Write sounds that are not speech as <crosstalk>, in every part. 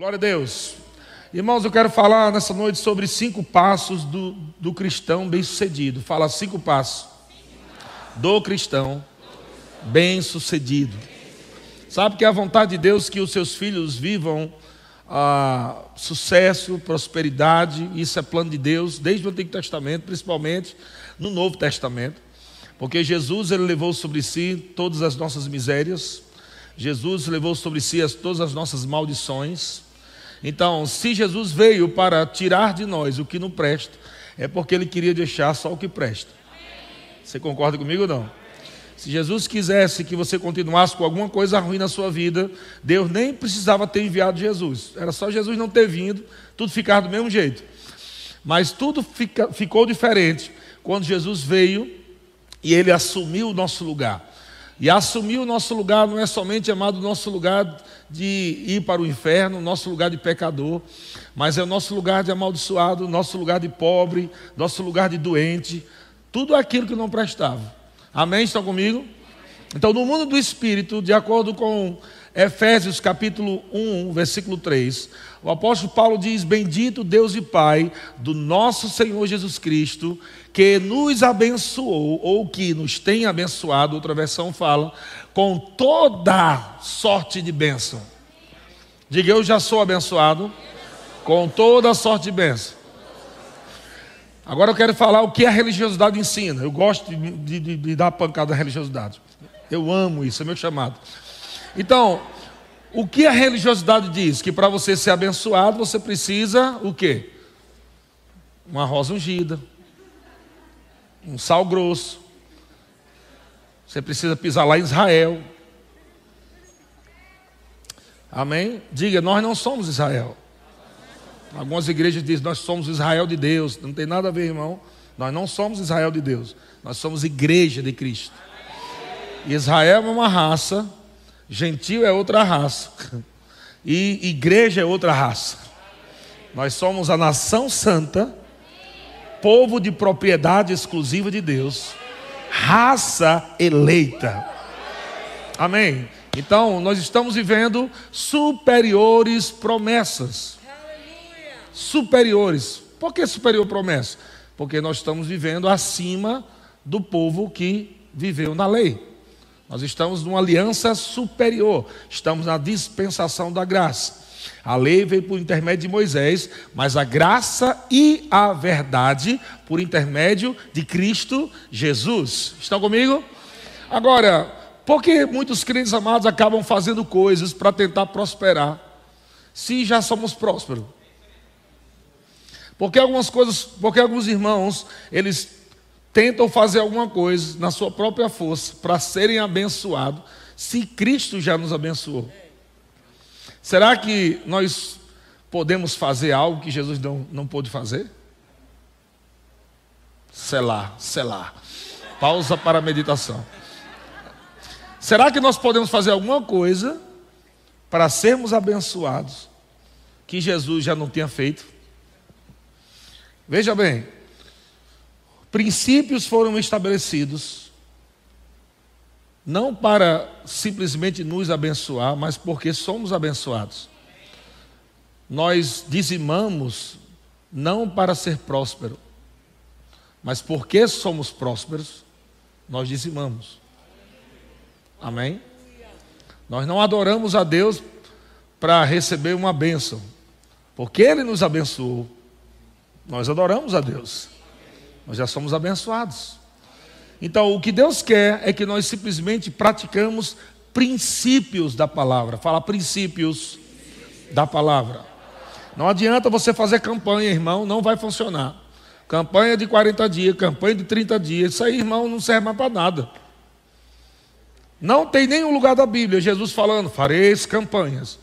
Glória a Deus. Irmãos, eu quero falar nessa noite sobre cinco passos do, do cristão bem-sucedido. Fala cinco passos do cristão bem-sucedido. Sabe que é a vontade de Deus que os seus filhos vivam ah, sucesso, prosperidade, isso é plano de Deus desde o Antigo Testamento, principalmente no Novo Testamento, porque Jesus ele levou sobre si todas as nossas misérias, Jesus levou sobre si as, todas as nossas maldições. Então, se Jesus veio para tirar de nós o que não presta, é porque ele queria deixar só o que presta. Você concorda comigo ou não? Se Jesus quisesse que você continuasse com alguma coisa ruim na sua vida, Deus nem precisava ter enviado Jesus. Era só Jesus não ter vindo, tudo ficava do mesmo jeito. Mas tudo fica, ficou diferente quando Jesus veio e ele assumiu o nosso lugar. E assumir o nosso lugar não é somente amado o nosso lugar de ir para o inferno, o nosso lugar de pecador, mas é o nosso lugar de amaldiçoado, nosso lugar de pobre, nosso lugar de doente, tudo aquilo que não prestava. Amém? Estão comigo? Então, no mundo do espírito, de acordo com Efésios capítulo 1, versículo 3, o apóstolo Paulo diz: Bendito Deus e Pai do nosso Senhor Jesus Cristo, que nos abençoou, ou que nos tem abençoado, outra versão fala, com toda sorte de bênção. Diga, eu já sou abençoado com toda sorte de bênção. Agora eu quero falar o que a religiosidade ensina. Eu gosto de, de, de dar pancada à religiosidade. Eu amo isso, é meu chamado. Então, o que a religiosidade diz? Que para você ser abençoado, você precisa o quê? Uma rosa ungida, um sal grosso. Você precisa pisar lá em Israel. Amém? Diga, nós não somos Israel. Algumas igrejas dizem, nós somos Israel de Deus. Não tem nada a ver, irmão. Nós não somos Israel de Deus. Nós somos igreja de Cristo. Israel é uma raça Gentil é outra raça. <laughs> E igreja é outra raça. Nós somos a nação santa, povo de propriedade exclusiva de Deus, raça eleita. Amém. Então, nós estamos vivendo superiores promessas. Superiores. Por que superior promessa? Porque nós estamos vivendo acima do povo que viveu na lei. Nós estamos numa aliança superior, estamos na dispensação da graça. A lei veio por intermédio de Moisés, mas a graça e a verdade por intermédio de Cristo Jesus. Estão comigo? Agora, por que muitos crentes amados acabam fazendo coisas para tentar prosperar, se já somos prósperos? Porque algumas coisas, porque alguns irmãos, eles tentam fazer alguma coisa na sua própria força para serem abençoados, se Cristo já nos abençoou. Será que nós podemos fazer algo que Jesus não, não pôde fazer? Selar, selar. Pausa para a meditação. Será que nós podemos fazer alguma coisa para sermos abençoados que Jesus já não tinha feito? Veja bem, Princípios foram estabelecidos não para simplesmente nos abençoar, mas porque somos abençoados. Nós dizimamos não para ser próspero, mas porque somos prósperos, nós dizimamos. Amém? Nós não adoramos a Deus para receber uma bênção, porque Ele nos abençoou. Nós adoramos a Deus. Nós já somos abençoados. Então, o que Deus quer é que nós simplesmente praticamos princípios da palavra. Fala princípios da palavra. Não adianta você fazer campanha, irmão, não vai funcionar. Campanha de 40 dias, campanha de 30 dias, isso aí, irmão, não serve mais para nada. Não tem nenhum lugar da Bíblia Jesus falando, fareis campanhas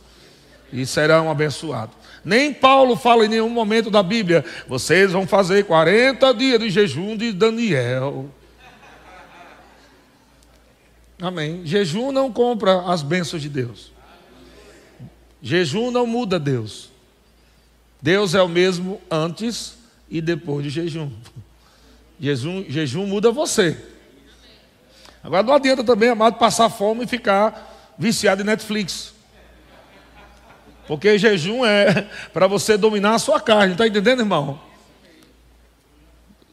e serão abençoados. Nem Paulo fala em nenhum momento da Bíblia, vocês vão fazer 40 dias de jejum de Daniel. Amém. Jejum não compra as bênçãos de Deus. Jejum não muda Deus. Deus é o mesmo antes e depois de jejum. Jejum, jejum muda você. Agora não adianta também, amado, passar fome e ficar viciado em Netflix. Porque jejum é <laughs> para você dominar a sua carne, está entendendo, irmão?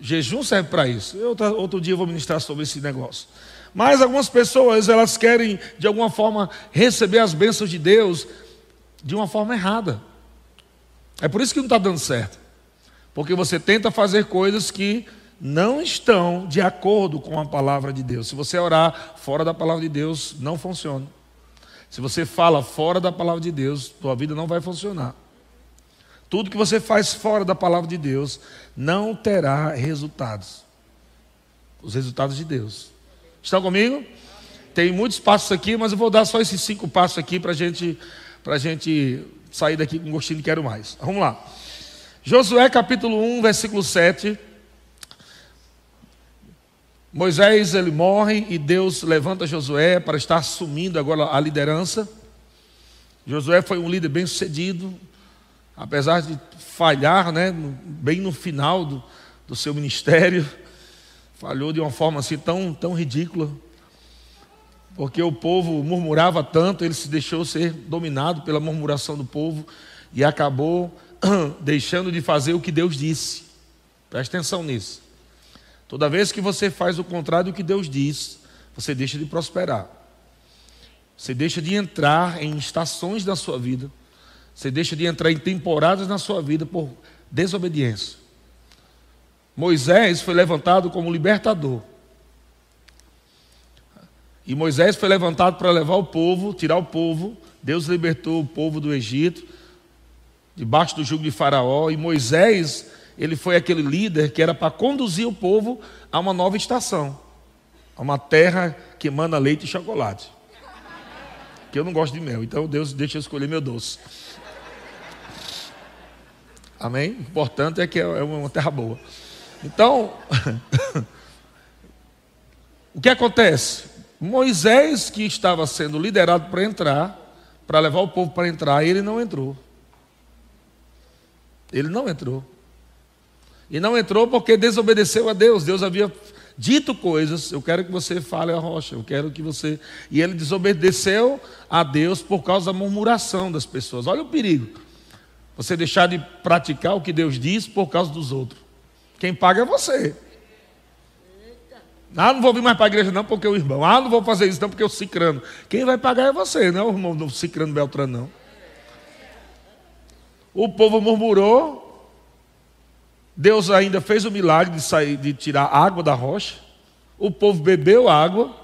Jejum serve para isso. Eu, outro dia eu vou ministrar sobre esse negócio. Mas algumas pessoas, elas querem, de alguma forma, receber as bênçãos de Deus de uma forma errada. É por isso que não está dando certo. Porque você tenta fazer coisas que não estão de acordo com a palavra de Deus. Se você orar fora da palavra de Deus, não funciona. Se você fala fora da palavra de Deus, tua vida não vai funcionar. Tudo que você faz fora da palavra de Deus não terá resultados. Os resultados de Deus. Estão comigo? Tem muitos passos aqui, mas eu vou dar só esses cinco passos aqui para gente, a gente sair daqui com gostinho de quero mais. Vamos lá. Josué capítulo 1, versículo 7. Moisés ele morre e Deus levanta Josué para estar assumindo agora a liderança. Josué foi um líder bem sucedido, apesar de falhar, né, bem no final do, do seu ministério, falhou de uma forma assim tão, tão ridícula, porque o povo murmurava tanto, ele se deixou ser dominado pela murmuração do povo e acabou <clears throat> deixando de fazer o que Deus disse. Preste atenção nisso. Toda vez que você faz o contrário do que Deus diz, você deixa de prosperar. Você deixa de entrar em estações da sua vida. Você deixa de entrar em temporadas na sua vida por desobediência. Moisés foi levantado como libertador. E Moisés foi levantado para levar o povo, tirar o povo. Deus libertou o povo do Egito, debaixo do jugo de Faraó. E Moisés ele foi aquele líder que era para conduzir o povo a uma nova estação, a uma terra que emana leite e chocolate. Que eu não gosto de mel, então Deus deixa eu escolher meu doce. Amém? O importante é que é uma terra boa. Então, <laughs> o que acontece? Moisés, que estava sendo liderado para entrar, para levar o povo para entrar, ele não entrou. Ele não entrou. E não entrou porque desobedeceu a Deus. Deus havia dito coisas. Eu quero que você fale a rocha. Eu quero que você. E ele desobedeceu a Deus por causa da murmuração das pessoas. Olha o perigo. Você deixar de praticar o que Deus diz por causa dos outros. Quem paga é você. Ah, não vou vir mais para a igreja não porque o irmão. Ah, não vou fazer isso não porque o cicrano. Quem vai pagar é você, não é o irmão do cicrano Beltrano não. O povo murmurou, Deus ainda fez o milagre de, sair, de tirar água da rocha. O povo bebeu água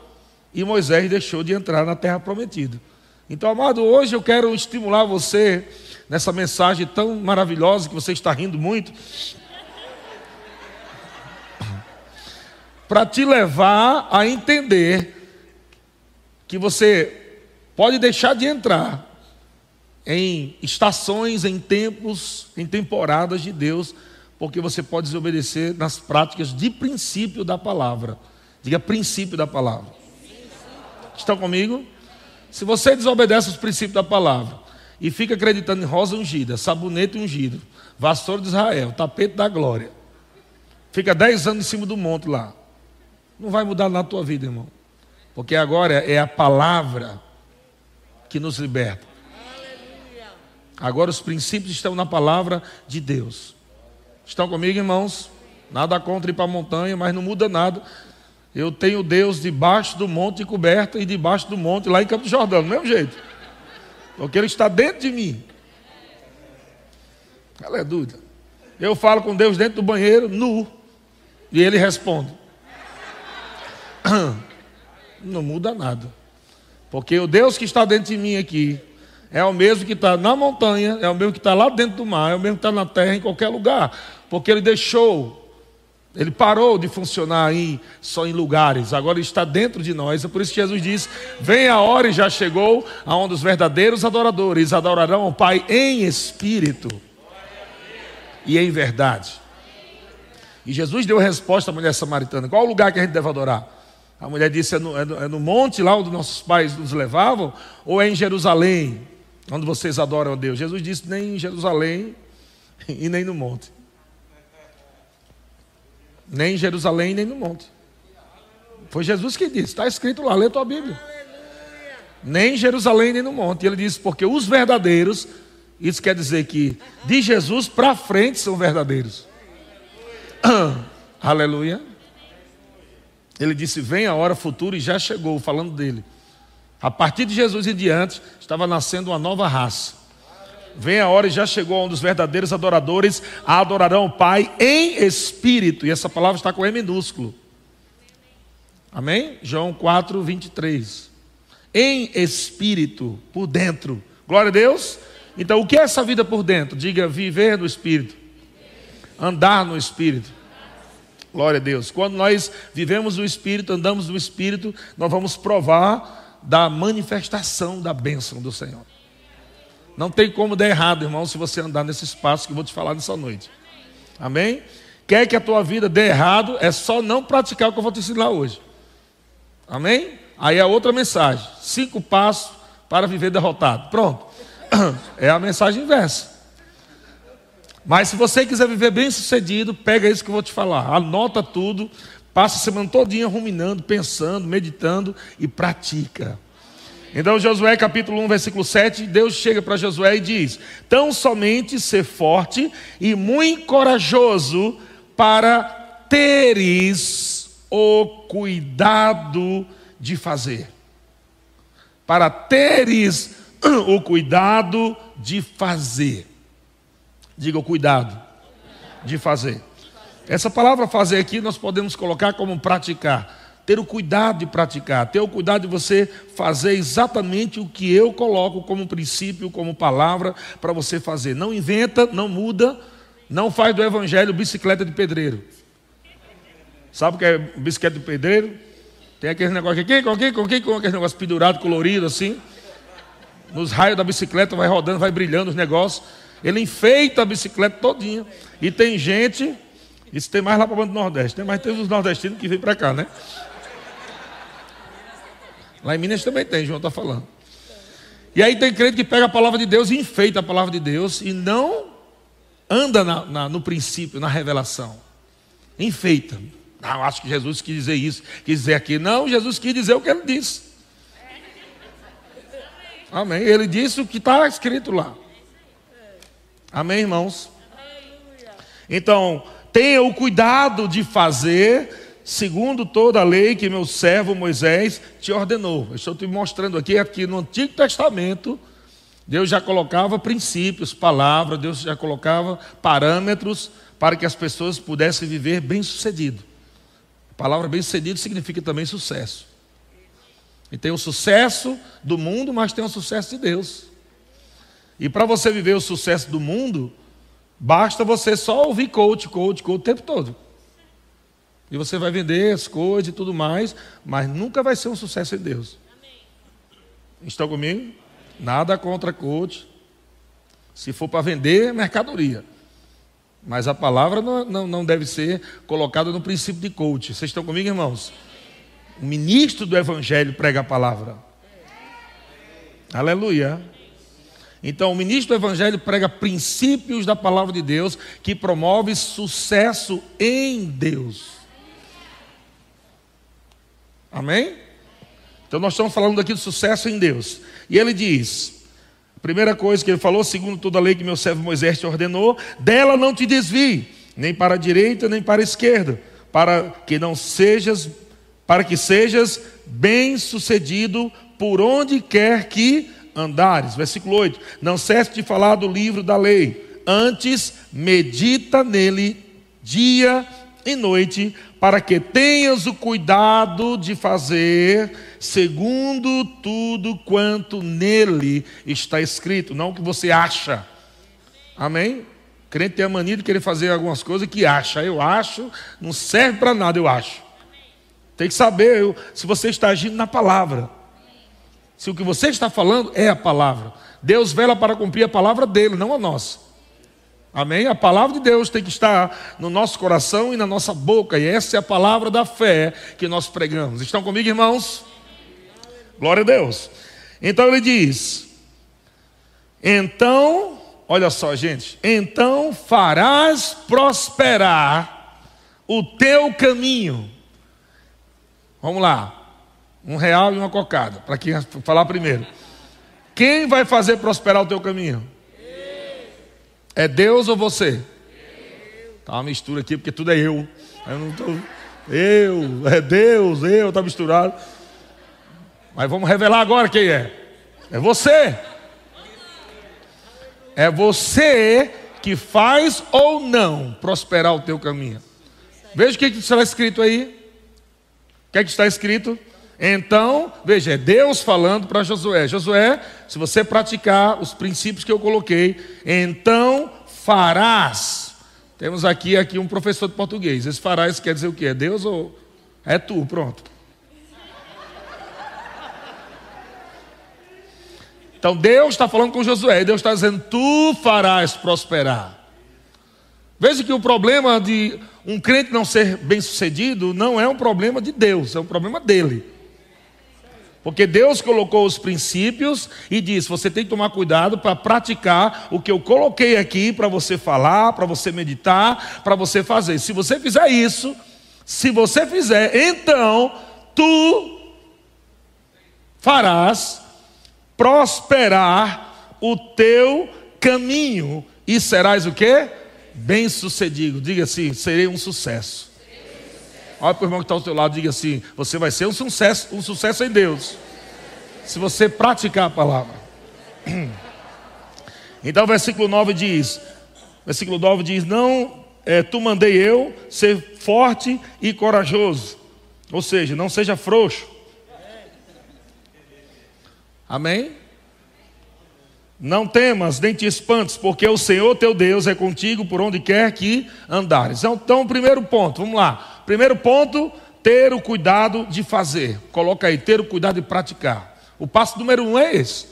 e Moisés deixou de entrar na terra prometida. Então, amado, hoje eu quero estimular você nessa mensagem tão maravilhosa que você está rindo muito. Para te levar a entender que você pode deixar de entrar em estações, em tempos, em temporadas de Deus porque você pode desobedecer nas práticas de princípio da palavra. Diga princípio da palavra. Estão comigo? Se você desobedece os princípios da palavra e fica acreditando em rosa ungida, sabonete ungido, vassoura de Israel, tapete da glória, fica dez anos em cima do monte lá, não vai mudar na tua vida, irmão. Porque agora é a palavra que nos liberta. Agora os princípios estão na palavra de Deus. Estão comigo, irmãos? Nada contra ir para a montanha, mas não muda nada. Eu tenho Deus debaixo do monte coberta e debaixo do monte lá em Campo de Jordão, do mesmo jeito. Porque Ele está dentro de mim. Ela é dúvida. Eu falo com Deus dentro do banheiro, nu. E Ele responde. Não muda nada. Porque o Deus que está dentro de mim aqui é o mesmo que está na montanha, é o mesmo que está lá dentro do mar, é o mesmo que está na terra, em qualquer lugar porque ele deixou, ele parou de funcionar aí só em lugares, agora ele está dentro de nós. É por isso que Jesus diz: Vem a hora e já chegou, aonde os verdadeiros adoradores adorarão ao Pai em espírito e em verdade. E Jesus deu a resposta à mulher samaritana: Qual o lugar que a gente deve adorar? A mulher disse: é no, é, no, é no, monte lá onde nossos pais nos levavam, ou é em Jerusalém, onde vocês adoram a Deus? Jesus disse: Nem em Jerusalém e nem no monte. Nem em Jerusalém, nem no monte. Foi Jesus que disse, está escrito lá, lê tua Bíblia. Nem em Jerusalém, nem no monte. E ele disse, porque os verdadeiros Isso quer dizer que de Jesus para frente são verdadeiros. <coughs> Aleluia. Ele disse: Vem a hora futura e já chegou, falando dele. A partir de Jesus em diante, estava nascendo uma nova raça. Vem a hora e já chegou onde os verdadeiros adoradores adorarão o Pai em espírito. E essa palavra está com E minúsculo. Amém? João 4, 23. Em espírito, por dentro. Glória a Deus. Então, o que é essa vida por dentro? Diga, viver no espírito. Andar no espírito. Glória a Deus. Quando nós vivemos no espírito, andamos no espírito, nós vamos provar da manifestação da bênção do Senhor. Não tem como dar errado, irmão, se você andar nesse espaço que eu vou te falar nessa noite. Amém? Quer que a tua vida dê errado, é só não praticar o que eu vou te ensinar hoje. Amém? Aí é outra mensagem. Cinco passos para viver derrotado. Pronto. <clears throat> É a mensagem inversa. Mas se você quiser viver bem sucedido, pega isso que eu vou te falar. Anota tudo, passa a semana todinha ruminando, pensando, meditando e pratica. Então, Josué capítulo 1, versículo 7, Deus chega para Josué e diz: Tão somente ser forte e muito corajoso para teres o cuidado de fazer. Para teres <clears throat> o cuidado de fazer. Diga o cuidado de fazer. Essa palavra fazer aqui nós podemos colocar como praticar. Ter o cuidado de praticar, ter o cuidado de você fazer exatamente o que eu coloco como princípio, como palavra para você fazer. Não inventa, não muda, não faz do evangelho bicicleta de pedreiro. Sabe o que é bicicleta de pedreiro? Tem aquele negócio aqui, com aqui, com aqui, com aquele negócio pendurado, colorido assim nos raios da bicicleta, vai rodando, vai brilhando os negócios. Ele enfeita a bicicleta todinha. E tem gente, isso tem mais lá para o Bando do Nordeste, tem mais tem os nordestinos que vêm para cá, né? Lá em Minas também tem, João está falando. E aí tem crente que pega a palavra de Deus e enfeita a palavra de Deus e não anda na, na, no princípio, na revelação. Enfeita. Não, acho que Jesus quis dizer isso, quis dizer aquilo. Não, Jesus quis dizer o que ele disse. Amém. Ele disse o que está escrito lá. Amém, irmãos? Então, tenha o cuidado de fazer segundo toda a lei que meu servo Moisés te ordenou. Eu estou te mostrando aqui, aqui no Antigo Testamento, Deus já colocava princípios, palavras, Deus já colocava parâmetros para que as pessoas pudessem viver bem sucedido. A palavra bem sucedido significa também sucesso. E tem o sucesso do mundo, mas tem o sucesso de Deus. E para você viver o sucesso do mundo, basta você só ouvir coach, coach, coach o tempo todo. E você vai vender as coisas e tudo mais, mas nunca vai ser um sucesso em Deus. Estão comigo? Nada contra coach. Se for para vender, mercadoria. Mas a palavra não, não, não deve ser colocada no princípio de coach. Vocês estão comigo, irmãos? O ministro do Evangelho prega a palavra. Aleluia. Então, o ministro do Evangelho prega princípios da palavra de Deus que promove sucesso em Deus. Amém? Então, nós estamos falando aqui de sucesso em Deus. E ele diz: primeira coisa que ele falou, segundo toda a lei que meu servo Moisés te ordenou, dela não te desvie, nem para a direita, nem para a esquerda, para que não sejas para que sejas bem-sucedido por onde quer que andares. Versículo 8: Não cesse de falar do livro da lei, antes medita nele dia e noite, para que tenhas o cuidado de fazer segundo tudo quanto nele está escrito, não o que você acha. Amém? O crente tem a mania de querer fazer algumas coisas que acha. Eu acho, não serve para nada, eu acho. Tem que saber se você está agindo na palavra. Se o que você está falando é a palavra. Deus vela para cumprir a palavra dele, não a nossa. Amém? A palavra de Deus tem que estar no nosso coração e na nossa boca. E essa é a palavra da fé que nós pregamos. Estão comigo, irmãos? Glória a Deus. Então ele diz: Então, olha só, gente. Então farás prosperar o teu caminho Vamos lá. Um real e uma cocada, para quem falar primeiro. Quem vai fazer prosperar o teu caminho? É Deus ou você? Tá uma mistura aqui porque tudo é eu. Eu não tô. Eu, é Deus, eu, tá misturado. Mas vamos revelar agora quem é. É você. É você que faz ou não prosperar o teu caminho. Veja o que está escrito aí. O que, é que está escrito? Então, veja, é Deus falando para Josué: Josué, se você praticar os princípios que eu coloquei, então farás. Temos aqui, aqui um professor de português. Esse farás quer dizer o quê? É Deus ou é tu? Pronto. Então Deus está falando com Josué, Deus está dizendo: Tu farás prosperar. Veja que o problema de um crente não ser bem sucedido não é um problema de Deus, é um problema dele. Porque Deus colocou os princípios e disse: você tem que tomar cuidado para praticar o que eu coloquei aqui para você falar, para você meditar, para você fazer. Se você fizer isso, se você fizer, então tu farás prosperar o teu caminho e serás o que? Bem sucedido. Diga assim: serei um sucesso. Olha para o irmão que está ao teu lado, diga assim: você vai ser um sucesso, um sucesso em Deus. Se você praticar a palavra. <clears throat> Então, versículo 9 diz: versículo 9 diz: Não, é, tu mandei eu ser forte e corajoso. Ou seja, não seja frouxo. Amém? Não temas, nem te espantes, porque o Senhor teu Deus é contigo por onde quer que andares. Então, então, primeiro ponto, vamos lá. Primeiro ponto, ter o cuidado de fazer. Coloca aí, ter o cuidado de praticar. O passo número um é esse.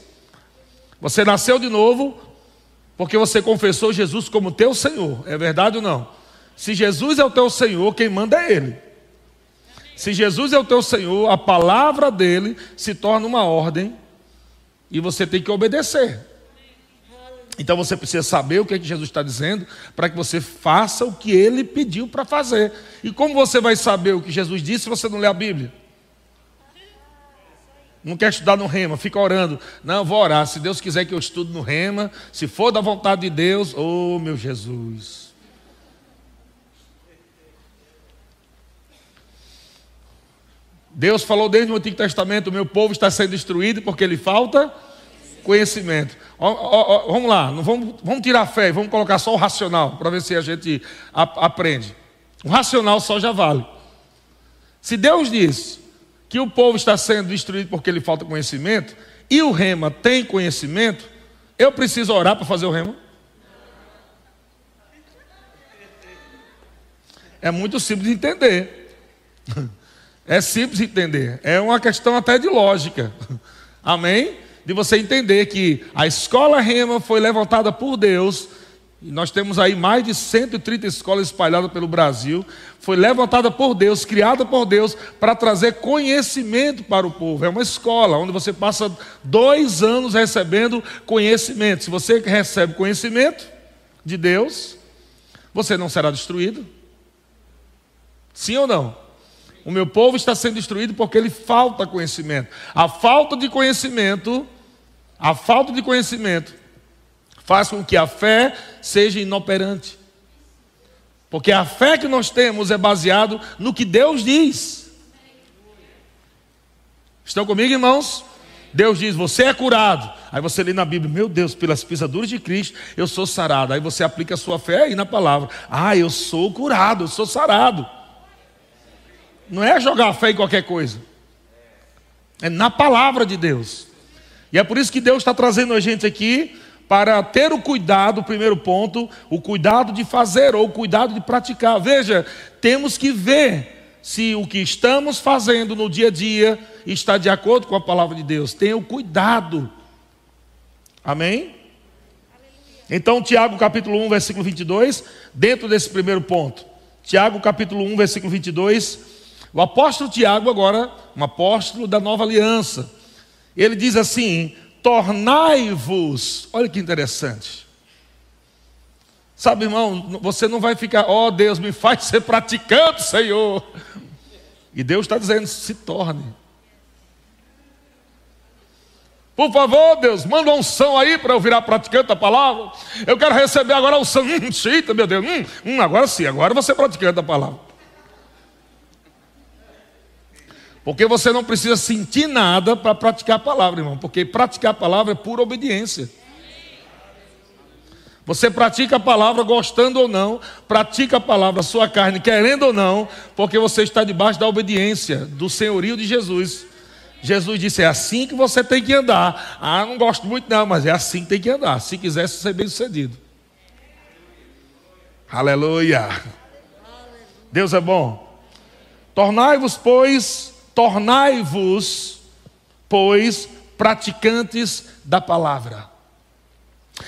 Você nasceu de novo porque você confessou Jesus como teu Senhor. É verdade ou não? Se Jesus é o teu Senhor, quem manda é Ele. Se Jesus é o teu Senhor, a palavra dele se torna uma ordem e você tem que obedecer. Então você precisa saber o que, é que Jesus está dizendo para que você faça o que ele pediu para fazer. E como você vai saber o que Jesus disse se você não lê a Bíblia? Não quer estudar no rema, fica orando. Não, vou orar. Se Deus quiser que eu estude no rema, se for da vontade de Deus, oh meu Jesus. Deus falou desde o Antigo Testamento: o meu povo está sendo destruído porque lhe falta conhecimento. Vamos lá, não vamos, vamos tirar a fé, vamos colocar só o racional para ver se a gente aprende. O racional só já vale. Se Deus diz que o povo está sendo destruído porque lhe falta conhecimento, e o rema tem conhecimento, eu preciso orar para fazer o rema? É muito simples de entender. <laughs> É simples de entender. É uma questão até de lógica. Amém? De você entender que a escola Rema foi levantada por Deus. E nós temos aí mais de 130 escolas espalhadas pelo Brasil. Foi levantada por Deus, criada por Deus, para trazer conhecimento para o povo. É uma escola onde você passa dois anos recebendo conhecimento. Se você recebe conhecimento de Deus, você não será destruído. Sim ou não? O meu povo está sendo destruído porque ele falta conhecimento. A falta de conhecimento, a falta de conhecimento faz com que a fé seja inoperante. Porque a fé que nós temos é baseado no que Deus diz. Estão comigo, irmãos? Deus diz: Você é curado. Aí você lê na Bíblia: Meu Deus, pelas pisaduras de Cristo, eu sou sarado. Aí você aplica a sua fé aí na palavra: Ah, eu sou curado, eu sou sarado. Não é jogar fé em qualquer coisa. É na palavra de Deus. E é por isso que Deus está trazendo a gente aqui para ter o cuidado, primeiro ponto, o cuidado de fazer ou o cuidado de praticar. Veja, temos que ver se o que estamos fazendo no dia a dia está de acordo com a palavra de Deus. Tenha cuidado. Amém? Então, Tiago capítulo 1, versículo 22, dentro desse primeiro ponto. Tiago capítulo 1, versículo 22 o apóstolo Tiago, agora, um apóstolo da nova aliança, ele diz assim: tornai-vos. Olha que interessante. Sabe, irmão, você não vai ficar, ó oh, Deus, me faz ser praticante, Senhor. E Deus está dizendo: se torne. Por favor, Deus, manda uma unção aí para eu virar praticante da palavra. Eu quero receber agora a unção. <laughs> Hum, meu Deus. Hum, hum, agora sim, agora você é praticante da palavra. Porque você não precisa sentir nada para praticar a palavra, irmão. Porque praticar a palavra é pura obediência. Você pratica a palavra gostando ou não, pratica a palavra, sua carne querendo ou não, porque você está debaixo da obediência do senhorio de Jesus. Jesus disse: é assim que você tem que andar. Ah, não gosto muito, não, mas é assim que tem que andar. Se quiser ser bem sucedido. Aleluia. Deus é bom. Tornai-vos, pois, tornai-vos, pois, praticantes da palavra.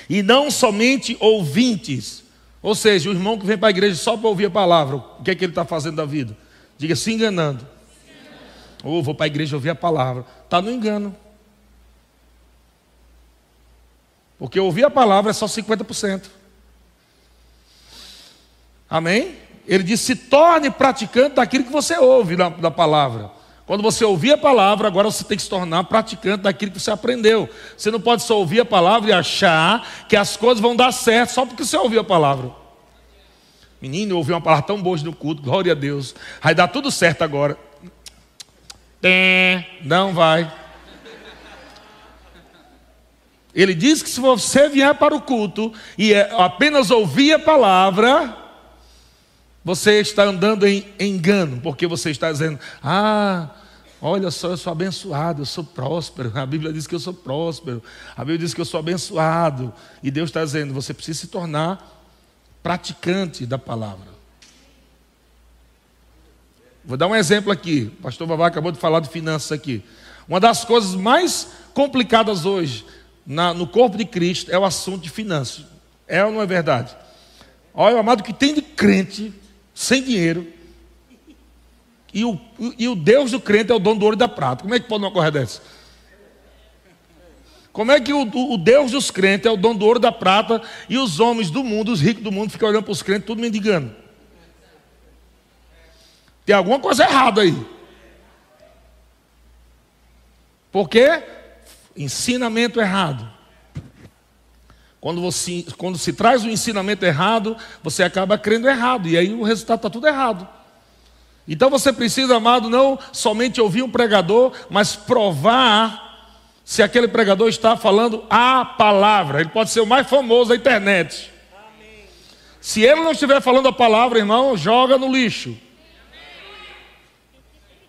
E não somente ouvintes. Ou seja, o irmão que vem para a igreja só para ouvir a palavra, o que é que ele está fazendo da vida? Diga, se enganando. Ou oh, vou para a igreja ouvir a palavra. Está no engano. Porque ouvir a palavra é só 50%. Amém? Ele diz: se torne praticante daquilo que você ouve da, da palavra. Quando você ouvir a palavra, agora você tem que se tornar praticante daquilo que você aprendeu. Você não pode só ouvir a palavra e achar que as coisas vão dar certo só porque você ouviu a palavra. Menino, eu ouvi uma palavra tão boa no culto, glória a Deus. Vai dar tudo certo agora. Não vai. Ele diz que se você vier para o culto e é apenas ouvir a palavra, você está andando em engano, porque você está dizendo: Ah, olha só, eu sou abençoado, eu sou próspero. A Bíblia diz que eu sou próspero, a Bíblia diz que eu sou abençoado. E Deus está dizendo: Você precisa se tornar praticante da palavra. Vou dar um exemplo aqui. O pastor Vavá acabou de falar de finanças aqui. Uma das coisas mais complicadas hoje na, no corpo de Cristo é o assunto de finanças. É ou não é verdade? Olha, amado, que tem de crente sem dinheiro. E o, e o Deus do crente é o dono do ouro e da prata. Como é que pode uma correr dessa? Como é que o, o, Deus dos crentes é o dono do ouro e da prata e os homens do mundo, os ricos do mundo, ficam olhando para os crentes, tudo mendigando? Tem alguma coisa errada aí. Por quê? Ensinamento errado. Quando, você, quando se traz o um ensinamento errado, você acaba crendo errado. E aí o resultado está tudo errado. Então você precisa, amado, não somente ouvir um pregador, mas provar se aquele pregador está falando a palavra. Ele pode ser o mais famoso da internet. Se ele não estiver falando a palavra, irmão, joga no lixo.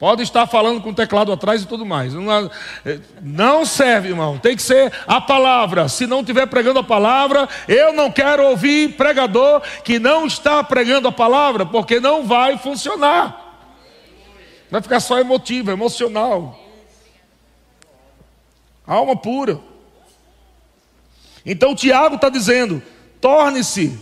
Pode estar falando com o teclado atrás e tudo mais. Não serve, irmão. Tem que ser a palavra. Se não estiver pregando a palavra, eu não quero ouvir pregador que não está pregando a palavra, porque não vai funcionar. Vai ficar só emotivo, emocional. Alma pura. Então Tiago está dizendo: torne-se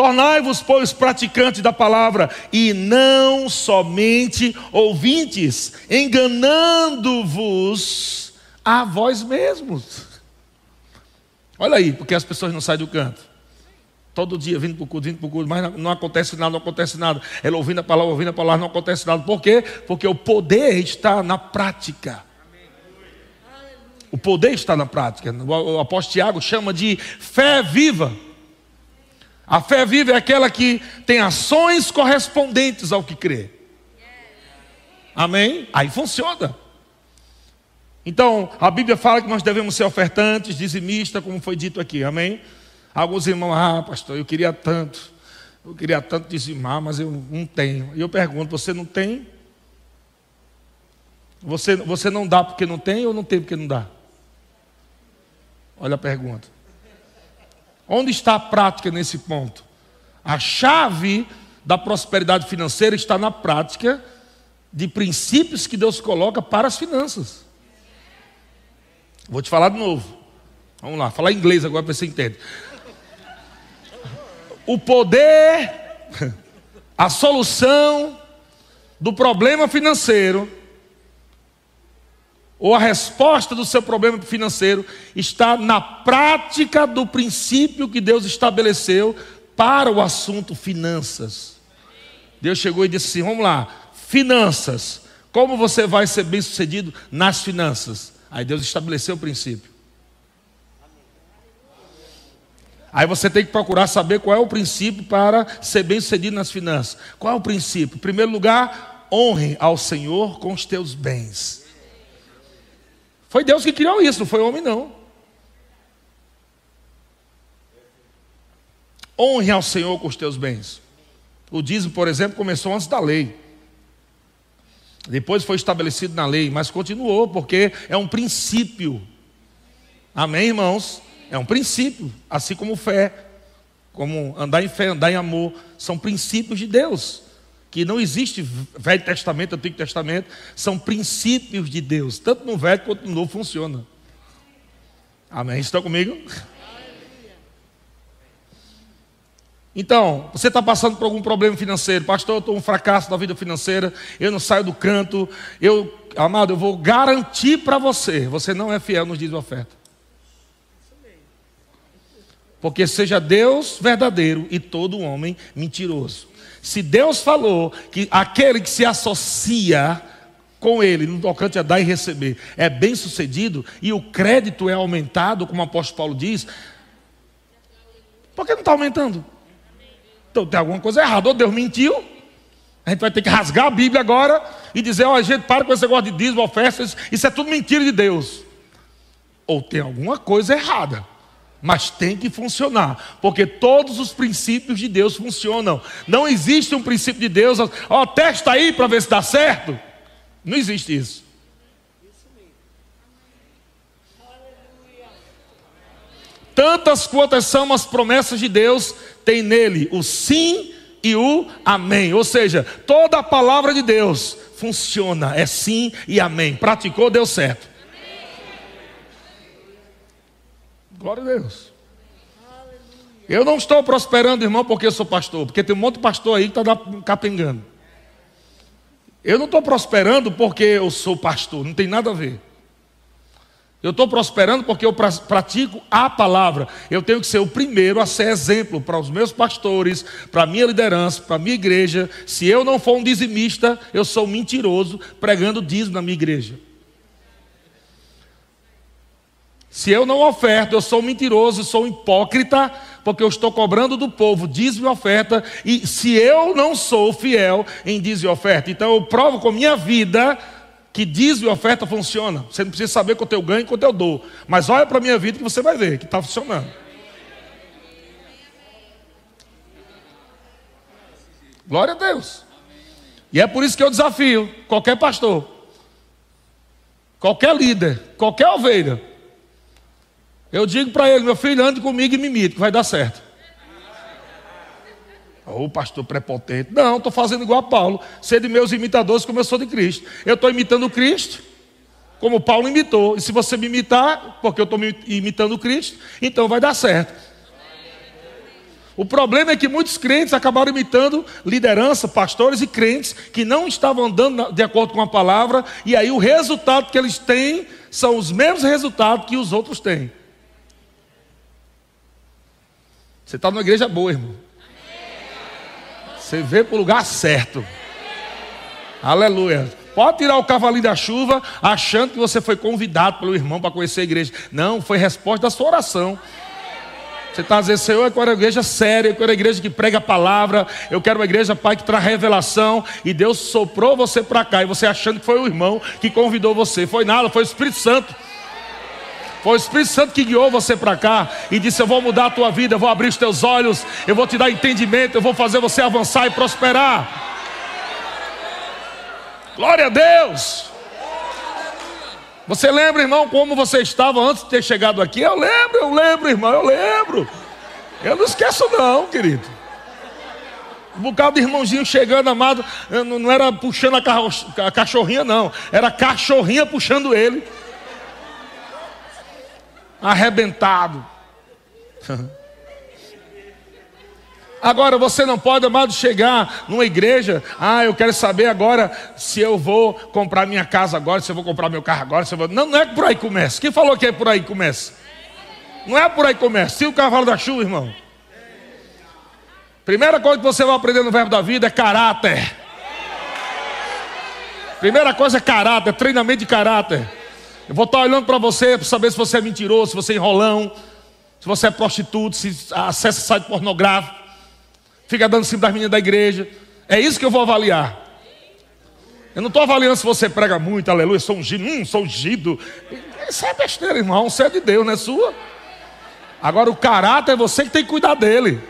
Tornai-vos, pois, praticantes da palavra, e não somente ouvintes, enganando-vos a vós mesmos. Olha aí, porque as pessoas não saem do canto. Todo dia vindo para o culto, vindo para o culto, mas não acontece nada, não acontece nada. Ela ouvindo a palavra, ouvindo a palavra, não acontece nada. Por quê? Porque o poder está na prática. O poder está na prática. O apóstolo Tiago chama de fé viva. A fé viva é aquela que tem ações correspondentes ao que crê. Amém? Aí funciona. Então, a Bíblia fala que nós devemos ser ofertantes, dizimistas, como foi dito aqui. Amém? Alguns irmãos, ah, pastor, eu queria tanto. Eu queria tanto dizimar, mas eu não tenho. E eu pergunto, você não tem? Você, você não dá porque não tem ou não tem porque não dá? Olha a pergunta. Onde está a prática nesse ponto? A chave da prosperidade financeira está na prática de princípios que Deus coloca para as finanças. Vou te falar de novo. Vamos lá, falar inglês agora para você entender. O poder, <laughs> a solução do problema financeiro ou a resposta do seu problema financeiro está na prática do princípio que Deus estabeleceu para o assunto finanças. Deus chegou e disse assim: vamos lá, finanças. Como você vai ser bem sucedido nas finanças? Aí Deus estabeleceu o princípio. Aí você tem que procurar saber qual é o princípio para ser bem sucedido nas finanças. Qual é o princípio? Em primeiro lugar, honre ao Senhor com os teus bens. Foi Deus que criou isso, não foi homem, não. Honre ao Senhor com os teus bens. O dízimo, por exemplo, começou antes da lei. Depois foi estabelecido na lei, mas continuou, porque é um princípio. Amém, irmãos? É um princípio, assim como fé, como andar em fé, andar em amor, são princípios de Deus. Que não existe Velho Testamento, Antigo Testamento, são princípios de Deus, tanto no Velho quanto no Novo funciona. Amém? Estão comigo? Então, você está passando por algum problema financeiro, pastor, eu estou um fracasso na vida financeira, eu não saio do canto, eu, amado, eu vou garantir para você, você não é fiel nos de oferta. Porque seja Deus verdadeiro e todo homem mentiroso. Se Deus falou que aquele que se associa com ele no tocante a dar e receber é bem sucedido e o crédito é aumentado, como o apóstolo Paulo diz, por que não está aumentando? Então tem alguma coisa errada. Ou Deus mentiu, a gente vai ter que rasgar a Bíblia agora e dizer: ó, oh, gente para com esse negócio de dízimo, ofertas, isso é tudo mentira de Deus. Ou tem alguma coisa errada mas tem que funcionar, porque todos os princípios de Deus funcionam. Não existe um princípio de Deus, ó, oh, testa aí para ver se dá certo. Não existe isso. Tantas quantas são as promessas de Deus, tem nele o sim e o amém. Ou seja, toda a palavra de Deus funciona, é sim e amém. Praticou, deu certo. Glória a Deus. Eu não estou prosperando, irmão, porque eu sou pastor, porque tem um monte de pastor aí que está capengando. Eu não estou prosperando porque eu sou pastor, não tem nada a ver. Eu estou prosperando porque eu pratico a palavra. Eu tenho que ser o primeiro a ser exemplo para os meus pastores, para a minha liderança, para a minha igreja. Se eu não for um dizimista, eu sou um mentiroso pregando dízimo na minha igreja. Se eu não oferto, eu sou mentiroso, sou hipócrita, porque eu estou cobrando do povo dízimo e oferta, e se eu não sou fiel em dízimo e oferta, então eu provo com minha vida que dízimo e oferta funciona. Você não precisa saber quanto eu ganho e quanto eu dou, mas olha para a minha vida que você vai ver que está funcionando. Glória a Deus. E é por isso que eu desafio qualquer pastor, qualquer líder, qualquer ovelha eu digo para ele, meu filho, ande comigo e me imite, que vai dar certo. Ô oh, pastor prepotente. Não, estou fazendo igual a Paulo. Ser de meus imitadores como eu sou de Cristo. Eu estou imitando Cristo, como Paulo imitou. E se você me imitar, porque eu estou imitando Cristo, então vai dar certo. O problema é que muitos crentes acabaram imitando liderança, pastores e crentes que não estavam andando de acordo com a palavra, e aí o resultado que eles têm são os mesmos resultados que os outros têm. Você está numa igreja boa, irmão. Você veio para o lugar certo. Aleluia. Pode tirar o cavalinho da chuva achando que você foi convidado pelo irmão para conhecer a igreja. Não, foi resposta da sua oração. Você está dizendo, Senhor, eu quero uma igreja séria, eu quero uma igreja que prega a palavra, eu quero uma igreja, Pai, que traz revelação, e Deus soprou você para cá, e você achando que foi o irmão que convidou você. Foi nada, foi o Espírito Santo. Foi o Espírito Santo que guiou você para cá e disse: Eu vou mudar a tua vida, eu vou abrir os teus olhos, eu vou te dar entendimento, eu vou fazer você avançar e prosperar. Glória a Deus. Você lembra, irmão, como você estava antes de ter chegado aqui? Eu lembro, eu lembro, irmão, eu lembro. Eu não esqueço, não, querido. Um bocado de irmãozinho chegando, amado, não era puxando a cachorrinha, não, era cachorrinha puxando ele arrebentado. Agora você não pode, amado, chegar numa igreja. Ah, eu quero saber agora se eu vou comprar minha casa agora, se eu vou comprar meu carro agora. Se eu vou... Não, não é por aí que começa. Quem falou que é por aí que começa? Não é por aí que começa. Se o cavalo da chuva, irmão. Primeira coisa que você vai aprender no verbo da vida é caráter. Primeira coisa é caráter, treinamento de caráter. Eu vou estar olhando para você para saber se você é mentiroso, se você é enrolão. se você é prostituto, se acessa site pornográfico, fica dando cima das meninas da igreja. É isso que eu vou avaliar. Eu não estou avaliando se você prega muito, aleluia, sou ungido, hum, sou ungido. Isso é besteira, irmão, isso é de Deus, não é sua. Agora o caráter é você que tem que cuidar dele.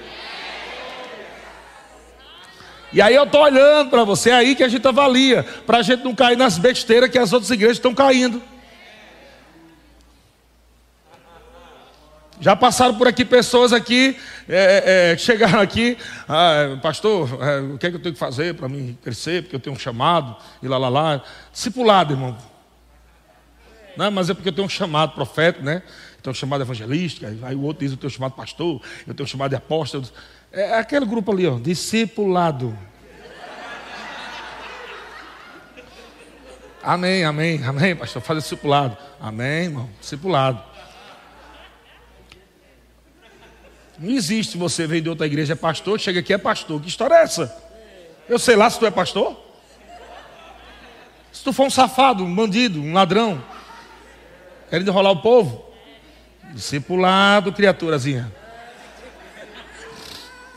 E aí eu estou olhando para você, é aí que a gente avalia, para a gente não cair nas besteiras que as outras igrejas estão caindo. Já passaram por aqui pessoas aqui, é, é, chegaram aqui, ah, pastor, é, o que é que eu tenho que fazer para me crescer, porque eu tenho um chamado, e lá, lá, lá. Discipulado, irmão. Não, mas é porque eu tenho um chamado profeta, né? Eu tenho um chamado evangelístico, aí o outro diz, eu tenho um chamado pastor, eu tenho um chamado de apóstolo. É aquele grupo ali, ó, discipulado. Amém, amém, amém, pastor, faz discipulado. Amém, irmão, discipulado. Não existe você veio de outra igreja, é pastor, chega aqui é pastor. Que história é essa? Eu sei lá se tu é pastor. Se tu for um safado, um bandido, um ladrão, querendo enrolar o povo, discipulado, criaturazinha.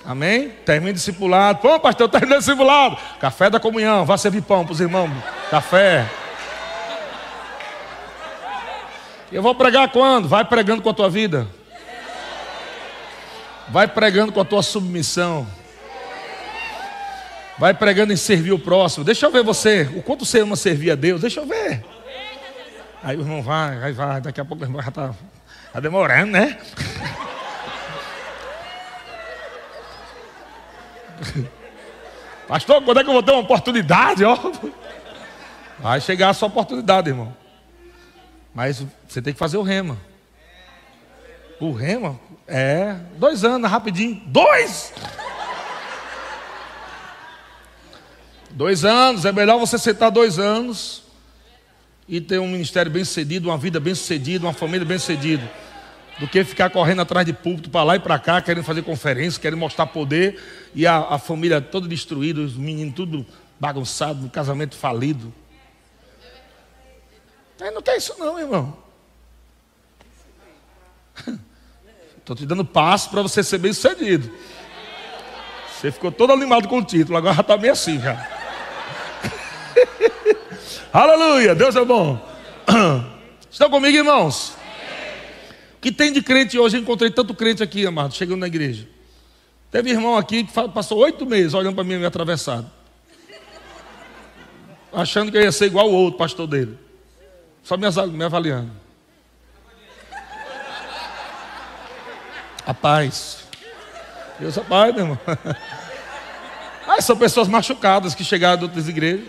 Amém? Termine discipulado. Pô, pastor, termine discipulado. Café da comunhão, vá servir pão para os irmãos. Café. Eu vou pregar quando? Vai pregando com a tua vida. Vai pregando com a tua submissão. Vai pregando em servir o próximo. Deixa eu ver você. O quanto você ama servir a Deus. Deixa eu ver. Aí o irmão vai, vai, vai. Daqui a pouco o irmão já está tá demorando, né? Pastor, quando é que eu vou ter uma oportunidade? Ó? Vai chegar a sua oportunidade, irmão. Mas você tem que fazer o rema. O rema? É, dois anos, rapidinho. Dois! Dois anos, é melhor você sentar dois anos e ter um ministério bem sucedido, uma vida bem sucedida, uma família bem sucedida, do que ficar correndo atrás de púlpito para lá e para cá, querendo fazer conferência, querendo mostrar poder e a, a família toda destruída, os meninos tudo bagunçado, casamento falido. Aí não quer isso não, irmão. <laughs> Estou te dando passo para você ser bem sucedido. Você ficou todo animado com o título, agora já está meio assim já. <laughs> Aleluia, Deus é bom. <clears throat> Estão comigo, irmãos? O que tem de crente hoje? Eu encontrei tanto crente aqui, amado, chegando na igreja. Teve irmão aqui que passou oito meses olhando para mim me atravessado. Achando que eu ia ser igual o outro pastor dele. Só me avaliando. A paz. Deus é pai, meu irmão. <laughs> Ah, são pessoas machucadas que chegaram de outras igrejas.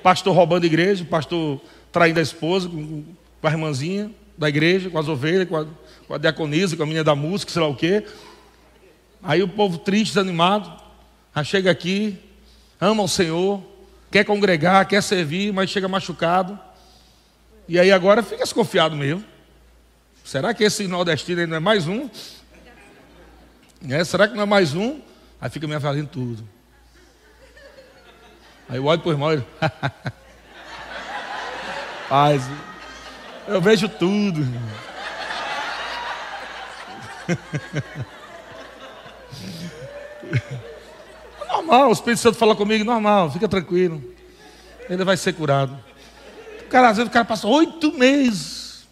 Pastor roubando a igreja, pastor traindo a esposa com a irmãzinha da igreja, com as ovelhas, com a, com a diaconisa, com a menina da música, sei lá o quê. Aí o povo triste, desanimado, aí chega aqui, ama o Senhor, quer congregar, quer servir, mas chega machucado. E aí agora fica desconfiado mesmo. Será que esse nordestino ainda é mais um é, será que não é mais um? Aí fica me avaliando tudo. Aí eu olho para o irmão e. <laughs> Paz, eu vejo tudo. <laughs> normal, o Espírito Santo fala comigo, normal, fica tranquilo. Ele vai ser curado. O cara, às vezes o cara passa oito meses.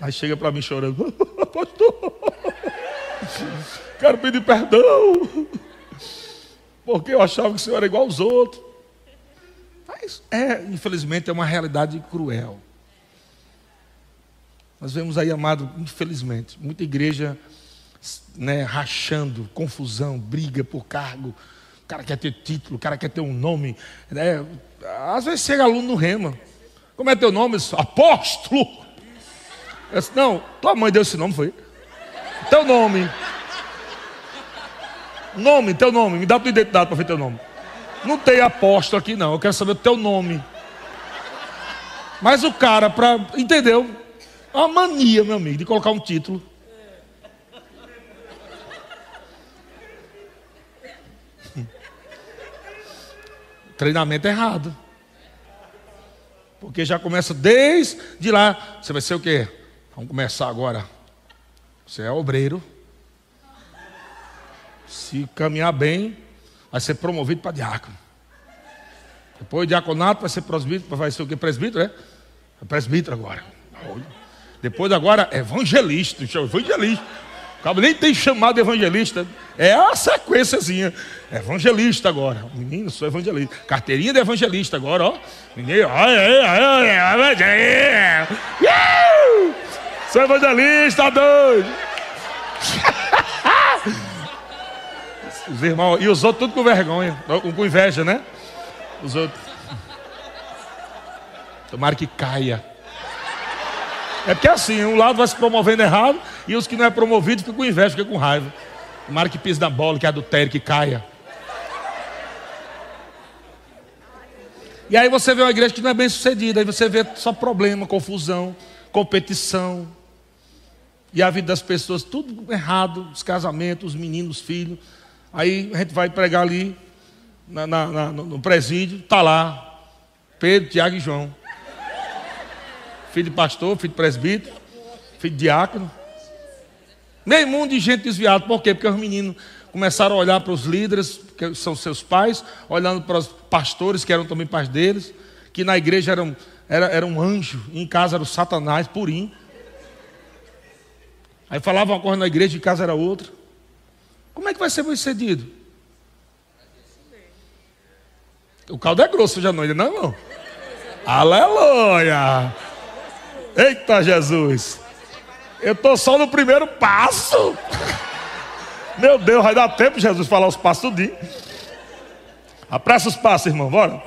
Aí chega para mim chorando, <laughs> pastor. Quero pedir perdão. Porque eu achava que o Senhor era igual aos outros. Mas é, infelizmente, é uma realidade cruel. Nós vemos aí, amado, infelizmente, muita igreja né, rachando, confusão, briga por cargo. O cara quer ter título, o cara quer ter um nome. Né? Às vezes chega aluno no rema. Como é teu nome? Apóstolo. Disse, não, tua mãe deu esse nome, foi? Teu nome. Nome, teu nome. Me dá tua identidade para ver teu nome. Não tem apóstolo aqui, não. Eu quero saber o teu nome. Mas o cara, para. Entendeu? É uma mania, meu amigo, de colocar um título. <laughs> Treinamento errado. Porque já começa desde lá. Você vai ser o quê? Vamos começar agora Você é obreiro. Se caminhar bem, vai ser promovido para diácono. Depois diaconato vai ser presbítero, vai ser o que? Presbítero, é? é presbítero agora. Depois agora evangelista, evangelista. O cabo nem tem chamado evangelista. É a sequenciazinha. Evangelista agora. Menino, sou evangelista. Carteirinha de evangelista agora, ó. Menino, ai, ai, ai, Sou evangelista, doido. Os irmãos, e os outros tudo com vergonha, com inveja, né? Os outros. Tomara que caia. É porque assim, um lado vai se promovendo errado e os que não é promovido ficam com inveja, ficam com raiva. Tomara que pise na bola, que adultere, que caia. E aí você vê uma igreja que não é bem sucedida, aí você vê só problema, confusão, competição. E a vida das pessoas, tudo errado, os casamentos, os meninos, os filhos. Aí a gente vai pregar ali na, na, na, no presídio, está lá, Pedro, Tiago e João. Filho de pastor, filho de presbítero, filho de diácono. Meio mundo de gente desviada. Por quê? Porque os meninos começaram a olhar para os líderes, que são seus pais, olhando para os pastores, que eram também pais deles, que na igreja eram, era, era um anjo, em casa era o Satanás, purim. Aí falavam uma coisa na igreja, em casa era outra. Como é que vai ser bem cedido? O caldo é grosso já não, não, irmão? Aleluia! Eita Jesus! Eu estou só no primeiro passo. Meu Deus, vai dar tempo, Jesus, falar os passos tudinho. Apressa os passos, irmão, bora.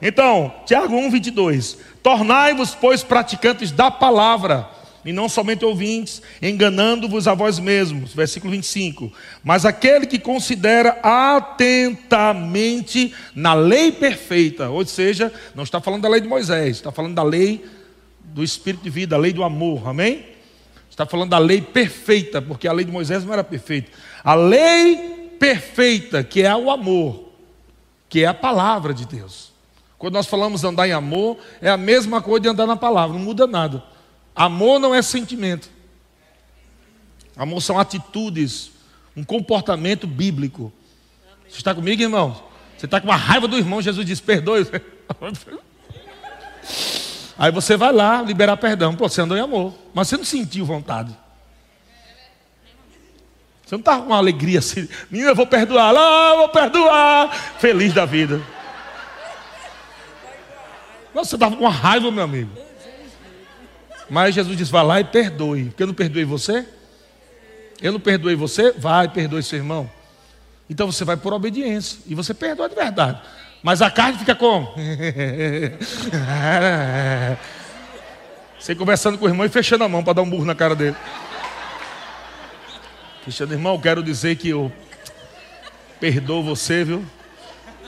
Então, Tiago 1, 22. Tornai-vos, pois, praticantes da palavra e não somente ouvintes, enganando-vos a vós mesmos. Versículo 25. Mas aquele que considera atentamente na lei perfeita, ou seja, não está falando da lei de Moisés, está falando da lei do espírito de vida, a lei do amor, amém? Está falando da lei perfeita, porque a lei de Moisés não era perfeita. A lei perfeita, que é o amor, que é a palavra de Deus. Quando nós falamos andar em amor, é a mesma coisa de andar na palavra, não muda nada. Amor não é sentimento. Amor são atitudes, um comportamento bíblico. Você está comigo, irmão? Você está com uma raiva do irmão, Jesus diz: perdoe. <laughs> Aí você vai lá liberar perdão. Pô, você andou em amor, mas você não sentiu vontade. Você não está com uma alegria assim, menina, eu vou perdoar, lá, eu vou perdoar, feliz da vida. Nossa, você estava com uma raiva, meu amigo. Mas Jesus diz: vá lá e perdoe. Porque eu não perdoei você? Eu não perdoei você? Vai, perdoe seu irmão. Então você vai por obediência. E você perdoa de verdade. Mas a carne fica como? <laughs> Você conversando com o irmão e fechando a mão para dar um burro na cara dele. Fechando, irmão, quero dizer que eu perdoo você, viu?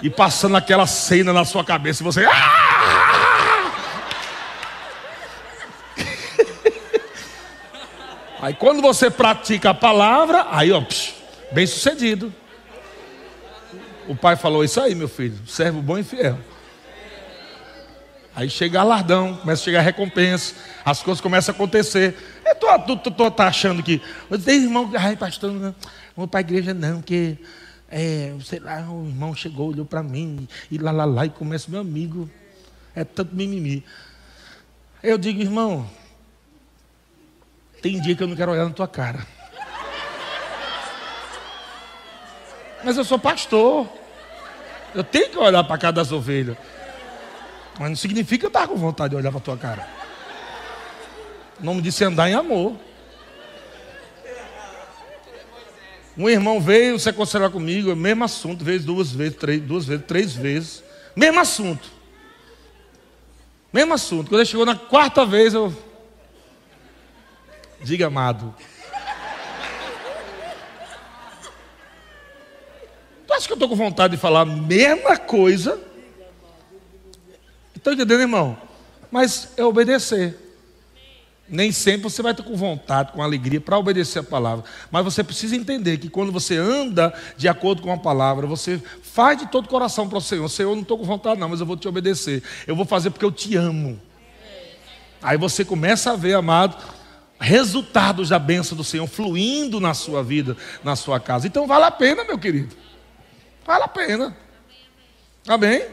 E passando aquela cena na sua cabeça, você. Ah! Aí quando você pratica a palavra, aí ó, psh, bem sucedido. O pai falou isso aí, meu filho, servo bom e fiel. Aí chega alardão, começa a chegar recompensa, as coisas começam a acontecer. Eu tô, tô, tô, tô tá achando que, tem irmão, ai pastor, não vou para a igreja não, que é, sei lá, o irmão chegou, olhou para mim, e lá, lá, lá, e começa, meu amigo, é tanto mimimi. Eu digo, irmão, tem dia que eu não quero olhar na tua cara. Mas eu sou pastor. Eu tenho que olhar para cada das ovelhas. Mas não significa que eu estar com vontade de olhar para a tua cara. O nome disso é andar em amor. Um irmão veio se aconselhar comigo, mesmo assunto, veio duas vezes, três, duas vezes, três vezes. Mesmo assunto. Mesmo assunto. Quando ele chegou na quarta vez, eu Diga, amado. Tu acha que eu estou com vontade de falar a mesma coisa? Estou entendendo, irmão? Mas é obedecer. Nem sempre você vai estar com vontade, com alegria para obedecer a palavra. Mas você precisa entender que quando você anda de acordo com a palavra, você faz de todo o coração para o Senhor. Senhor, eu não estou com vontade, não, mas eu vou te obedecer. Eu vou fazer porque eu te amo. Aí você começa a ver, amado, resultados da bênção do Senhor fluindo na sua vida, na sua casa. Então vale a pena, meu querido. Vale a pena. Amém?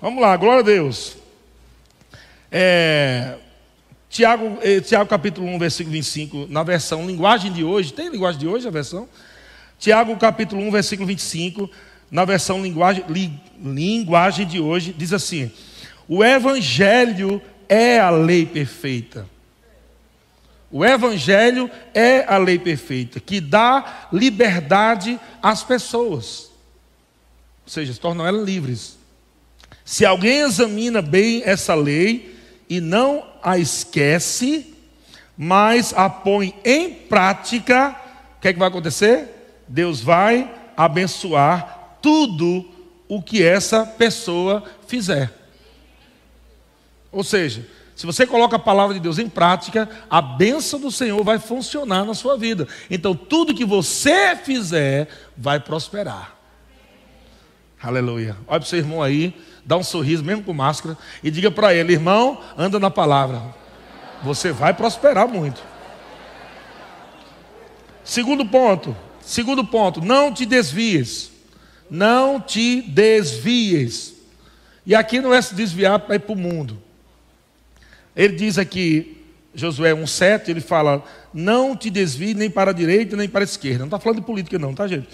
Vamos lá, glória a Deus. É, Tiago, eh, Tiago capítulo 1, versículo 25, na versão linguagem de hoje, tem linguagem de hoje a versão? Tiago capítulo 1, versículo 25, na versão linguagem, li, linguagem de hoje, diz assim: O evangelho é a lei perfeita. O Evangelho é a lei perfeita, que dá liberdade às pessoas, ou seja, se tornam elas livres. Se alguém examina bem essa lei e não a esquece, mas a põe em prática, o que, é que vai acontecer? Deus vai abençoar tudo o que essa pessoa fizer. Ou seja, se você coloca a palavra de Deus em prática, a bênção do Senhor vai funcionar na sua vida. Então, tudo que você fizer vai prosperar. Aleluia. Olha para o seu irmão aí, dá um sorriso, mesmo com máscara, e diga para ele: irmão, anda na palavra. Você vai prosperar muito. Segundo ponto, segundo ponto, não te desvies. Não te desvies. E aqui não é se desviar para ir para o mundo. Ele diz aqui, Josué 1,7, ele fala: Não te desvie nem para a direita nem para a esquerda. Não está falando de política, não, tá, gente?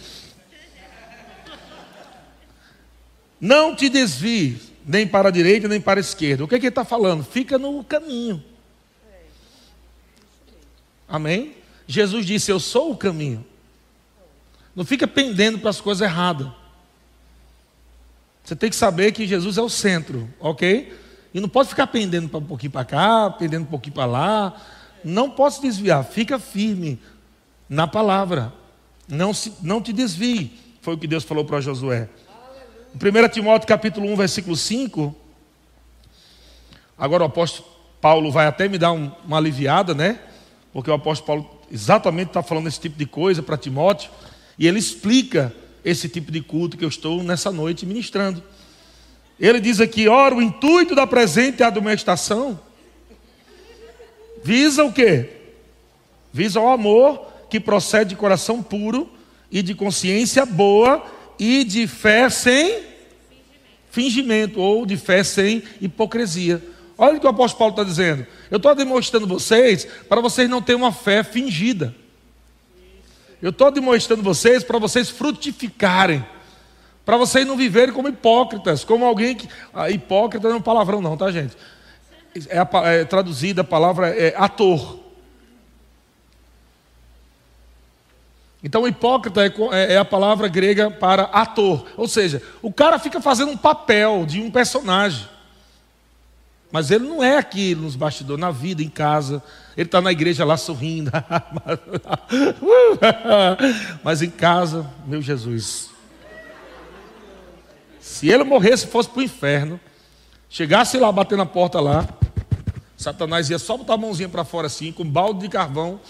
Não te desvie nem para a direita nem para a esquerda. O que, é que ele está falando? Fica no caminho. Amém? Jesus disse: Eu sou o caminho. Não fica pendendo para as coisas erradas. Você tem que saber que Jesus é o centro, ok? E não pode ficar pendendo um pouquinho para cá, pendendo um pouquinho para lá. Não pode se desviar. Fica firme na palavra. Não, se, não te desvie. Foi o que Deus falou para Josué. Em 1 Timóteo capítulo 1, versículo 5. Agora o apóstolo Paulo vai até me dar um, uma aliviada, né? Porque o apóstolo Paulo exatamente está falando esse tipo de coisa para Timóteo. E ele explica esse tipo de culto que eu estou nessa noite ministrando. Ele diz aqui: ora, o intuito da presente admoestação visa o quê? Visa o amor que procede de coração puro e de consciência boa e de fé sem fingimento, ou de fé sem hipocrisia. Olha o que o apóstolo Paulo está dizendo. Eu estou demonstrando vocês para vocês não terem uma fé fingida. Eu estou demonstrando vocês para vocês frutificarem. Para vocês não viverem como hipócritas, como alguém que. Ah, hipócrita não é um palavrão, não, tá, gente? É, a, é traduzida a palavra é ator. Então, hipócrita é, é, é, a palavra grega para ator. Ou seja, o cara fica fazendo um papel de um personagem. Mas ele não é aqui nos bastidores, na vida, em casa. Ele está na igreja lá sorrindo. <laughs> Mas em casa, meu Jesus, se ele morresse, fosse para o inferno, chegasse lá, bater na porta lá, Satanás ia só botar a mãozinha para fora assim, com um balde de carvão,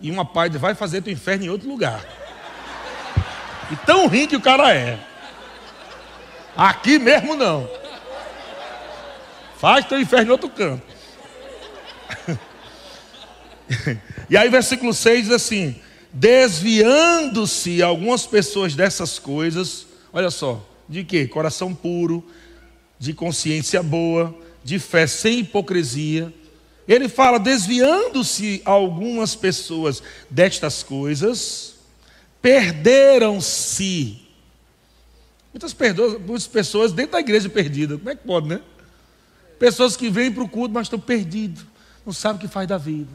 e uma de vai fazer teu inferno em outro lugar. E tão ruim que o cara é. Aqui mesmo não. Faz teu inferno em outro canto. <laughs> e aí, versículo 6 diz assim: Desviando-se algumas pessoas dessas coisas, olha só, de quê? Coração puro, de consciência boa, de fé sem hipocrisia. Ele fala, desviando-se algumas pessoas destas coisas, perderam-se. Muitas, muitas pessoas dentro da igreja perdidas, como é que pode, né? Pessoas que vêm para o culto, mas estão perdidos, não sabem o que faz da vida.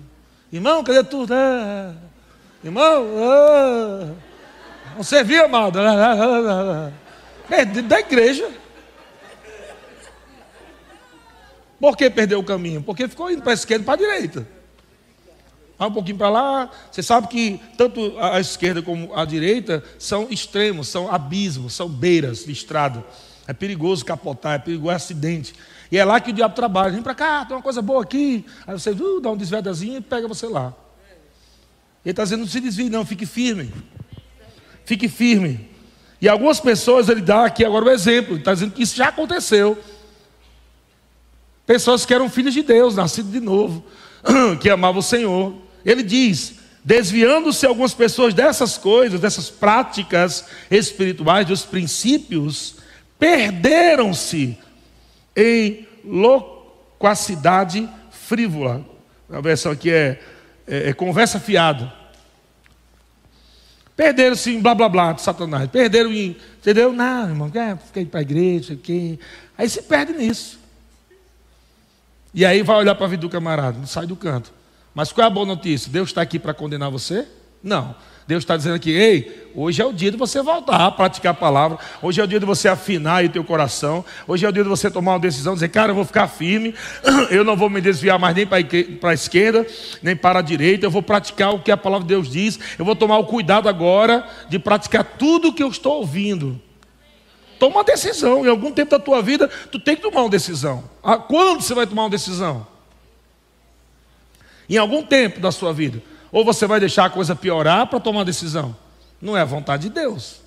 Irmão, cadê tudo? Ah, irmão, ah, não servia, amado. Ah, ah, ah, ah. Perdido da igreja. Por que perdeu o caminho? Porque ficou indo para a esquerda e para a direita. Vai um pouquinho para lá. Você sabe que tanto a esquerda como a direita são extremos, são abismos, são beiras de estrada. É perigoso capotar, é perigoso acidente. E é lá que o diabo trabalha. Vem para cá, tem uma coisa boa aqui. Aí você uh, dá um desvedazinho e pega você lá. Ele está dizendo: não se desvie, não, fique firme. Fique firme. E algumas pessoas, ele dá aqui agora o exemplo, está dizendo que isso já aconteceu. Pessoas que eram filhos de Deus, nascidos de novo, <clears throat> que amavam o Senhor, ele diz: desviando-se algumas pessoas dessas coisas, dessas práticas espirituais, dos princípios, perderam-se em loquacidade frívola. A versão aqui é, é, é conversa fiada. Perderam-se em blá blá blá de Satanás. Perderam em. Entendeu? Não, irmão, quer ficar para a igreja, quem. Aí se perde nisso. E aí vai olhar para a vida do camarada, não sai do canto. Mas qual é a boa notícia? Deus está aqui para condenar você? Não. Deus está dizendo aqui, ei, hoje é o dia de você voltar a praticar a palavra, hoje é o dia de você afinar aí teu coração, hoje é o dia de você tomar uma decisão, dizer, cara, eu vou ficar firme, <clears throat> eu não vou me desviar mais nem para a esquerda, nem para a direita, eu vou praticar o que a palavra de Deus diz, eu vou tomar o cuidado agora de praticar tudo o que eu estou ouvindo. Toma uma decisão, em algum tempo da tua vida, tu tem que tomar uma decisão. Ah, quando você vai tomar uma decisão? Em algum tempo da sua vida. Ou você vai deixar a coisa piorar para tomar decisão? Não é a vontade de Deus.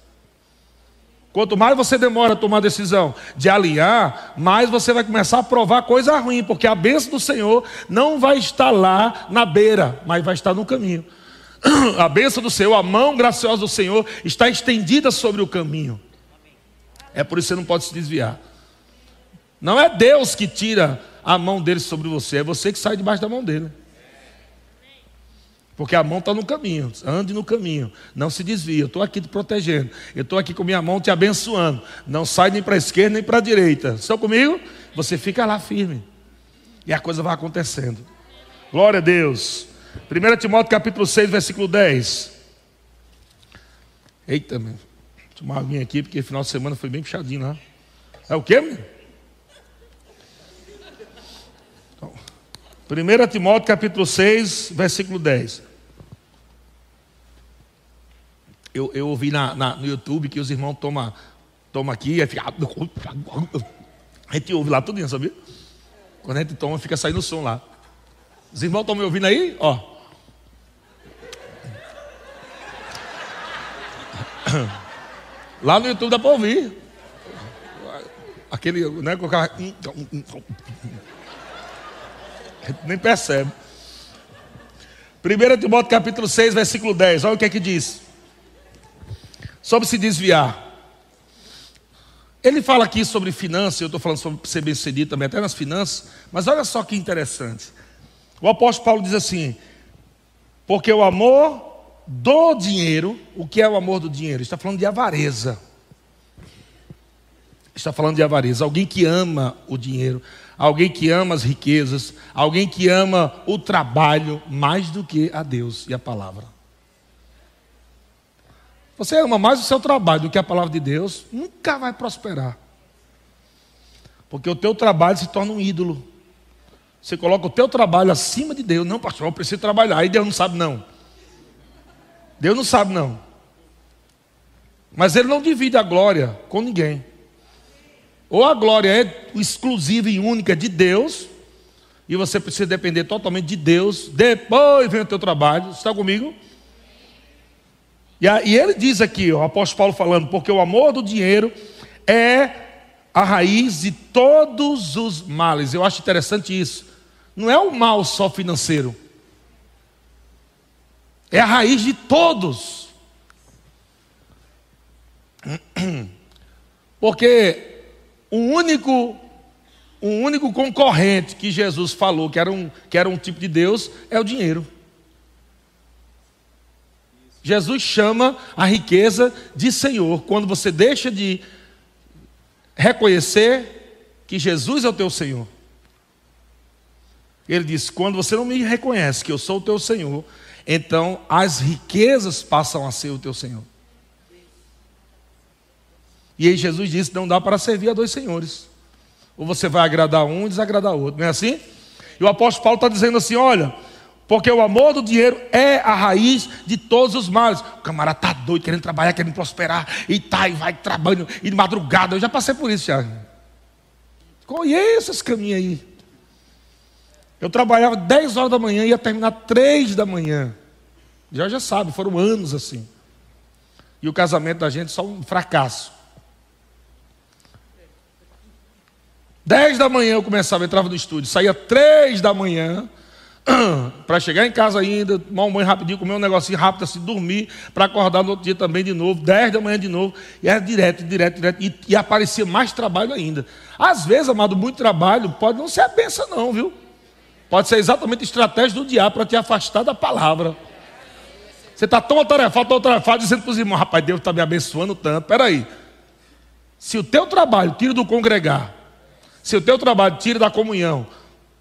Quanto mais você demora a tomar a decisão de alinhar, mais você vai começar a provar coisa ruim, porque a bênção do Senhor não vai estar lá na beira, mas vai estar no caminho. <clears throat> A bênção do Senhor, a mão graciosa do Senhor está estendida sobre o caminho. É por isso que você não pode se desviar. Não é Deus que tira a mão dele sobre você, é você que sai debaixo da mão dele. Porque a mão está no caminho, ande no caminho, não se desvie. Eu estou aqui te protegendo, eu estou aqui com minha mão te abençoando. Não sai nem para a esquerda nem para a direita. Estão comigo? Você fica lá firme. E a coisa vai acontecendo. Glória a Deus. 1 Timóteo capítulo 6, versículo 10. Eita, meu. Tomar uma aqui, porque final de semana foi bem puxadinho lá. Né? É o quê, meu? 1 Timóteo capítulo 6, versículo 10. Eu, eu ouvi na, na, no YouTube que os irmãos tomam toma aqui e fica. A gente ouve lá tudo, sabia? Quando a gente toma, fica saindo o som lá. Os irmãos estão me ouvindo aí? Ó. Lá no YouTube dá para ouvir. Aquele, né, com carro. Nem percebe. 1 Timóteo capítulo 6, versículo 10. Olha o que é que diz. Sobre se desviar. Ele fala aqui sobre finanças, eu estou falando sobre ser bem sucedido também, até nas finanças, mas olha só que interessante. O apóstolo Paulo diz assim: porque o amor do dinheiro, o que é o amor do dinheiro? Está falando de avareza. Está falando de avareza. Alguém que ama o dinheiro, alguém que ama as riquezas, alguém que ama o trabalho mais do que a Deus e a palavra. Você ama mais o seu trabalho do que a palavra de Deus, nunca vai prosperar. Porque o teu trabalho se torna um ídolo. Você coloca o teu trabalho acima de Deus. Não, pastor, eu preciso trabalhar. Aí Deus não sabe, não. Deus não sabe, não. Mas Ele não divide a glória com ninguém. Ou a glória é exclusiva e única de Deus, e você precisa depender totalmente de Deus, depois vem o teu trabalho. Está comigo? E, a, e ele diz aqui, o apóstolo Paulo falando, porque o amor do dinheiro é a raiz de todos os males. Eu acho interessante isso. Não é o mal só financeiro. É a raiz de todos. <clears throat> Porque o único, o único concorrente que Jesus falou que era, um, que era um tipo de Deus é o dinheiro. Jesus chama a riqueza de Senhor. Quando você deixa de reconhecer que Jesus é o teu Senhor. Ele diz: quando você não me reconhece que eu sou o teu Senhor, então as riquezas passam a ser o teu Senhor. E aí Jesus disse: não dá para servir a dois senhores. Ou você vai agradar um e desagradar outro, não é assim? E o apóstolo Paulo está dizendo assim: olha, porque o amor do dinheiro é a raiz de todos os males. O camarada está doido, querendo trabalhar, querendo prosperar, e tá, e vai trabalhando, e de madrugada. Eu já passei por isso já. Conheço esse caminho aí. Eu trabalhava 10 horas da manhã e ia terminar 3 da manhã. Já já sabe, foram anos assim. E o casamento da gente só um fracasso. 10 da manhã eu começava, entrava no estúdio, saía 3 da manhã, <clears throat> para chegar em casa ainda, tomar um banho rapidinho, comer um negocinho rápido, assim, dormir, para acordar no outro dia também de novo, 10 da manhã de novo, e era direto, direto, direto, e, e aparecia mais trabalho ainda. Às vezes, amado, muito trabalho pode não ser a benção, não, viu? Pode ser exatamente estratégia do diabo para te afastar da palavra. Você está tão atarefado, tão atarefado, dizendo para os irmãos, rapaz, Deus está me abençoando tanto. Peraí. Se o teu trabalho tira do congregar, se o teu trabalho tira da comunhão,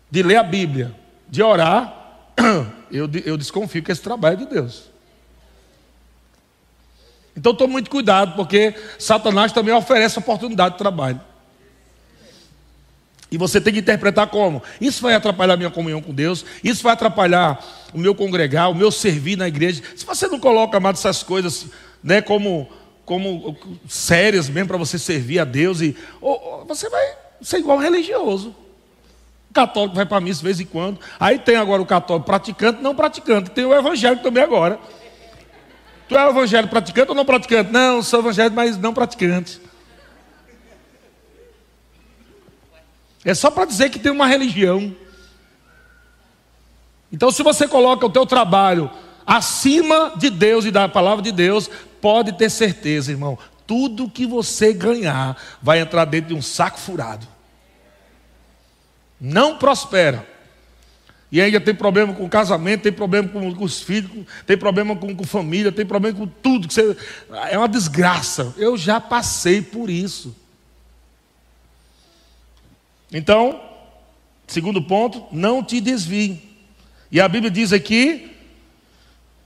de ler a Bíblia, de orar, <clears throat> eu, eu desconfio que esse trabalho é de Deus. Então tome muito cuidado, porque Satanás também oferece oportunidade de trabalho. E você tem que interpretar como? Isso vai atrapalhar a minha comunhão com Deus, isso vai atrapalhar o meu congregar, o meu servir na igreja. Se você não coloca, amado, essas coisas né, como, como sérias mesmo para você servir a Deus, e, ou, ou, você vai ser igual um religioso. O católico vai para a missa de vez em quando. Aí tem agora o católico praticante, não praticante. Tem o evangélico também agora. Tu é evangélico praticante ou não praticante? Não, sou evangélico, mas não praticante. É só para dizer que tem uma religião. Então, se você coloca o teu trabalho acima de Deus e da palavra de Deus, pode ter certeza, irmão, tudo que você ganhar vai entrar dentro de um saco furado. Não prospera. E ainda tem problema com casamento, tem problema com, com os filhos, tem problema com, com família, tem problema com tudo. Que você, é uma desgraça. Eu já passei por isso. Então, segundo ponto, não te desvie. E a Bíblia diz aqui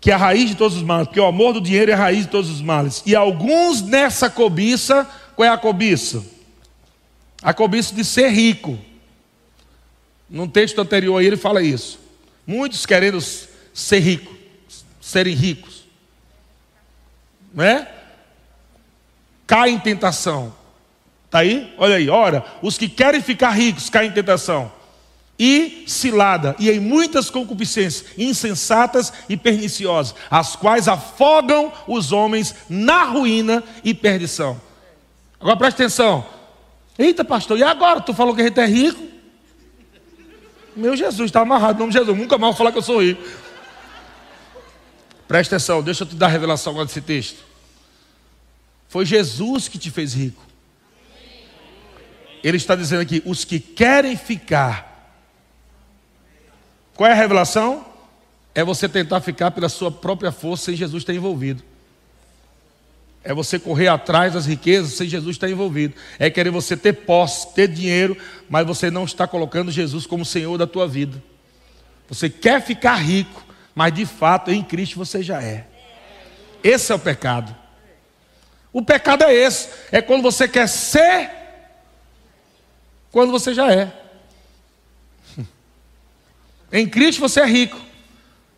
que a raiz de todos os males, porque o amor do dinheiro é a raiz de todos os males. E alguns nessa cobiça, qual é a cobiça? A cobiça de ser rico. Num texto anterior aí ele fala isso. Muitos querendo ser ricos, serem ricos. Não é? Cai em tentação. Está aí? Olha aí, ora, os que querem ficar ricos caem em tentação. E cilada, e em muitas concupiscências insensatas e perniciosas, as quais afogam os homens na ruína e perdição. Agora preste atenção. Eita, pastor, e agora? Tu falou que a gente é rico? Meu Jesus, está amarrado em nome de Jesus. Nunca mais vou falar que eu sou rico. Preste atenção, deixa eu te dar a revelação agora desse texto. Foi Jesus que te fez rico. Ele está dizendo aqui: os que querem ficar. Qual é a revelação? É você tentar ficar pela sua própria força sem Jesus estar envolvido. É você correr atrás das riquezas sem Jesus estar envolvido. É querer você ter posse, ter dinheiro, mas você não está colocando Jesus como Senhor da tua vida. Você quer ficar rico, mas de fato em Cristo você já é. Esse é o pecado. O pecado é esse: é quando você quer ser quando você já é. Em Cristo você é rico.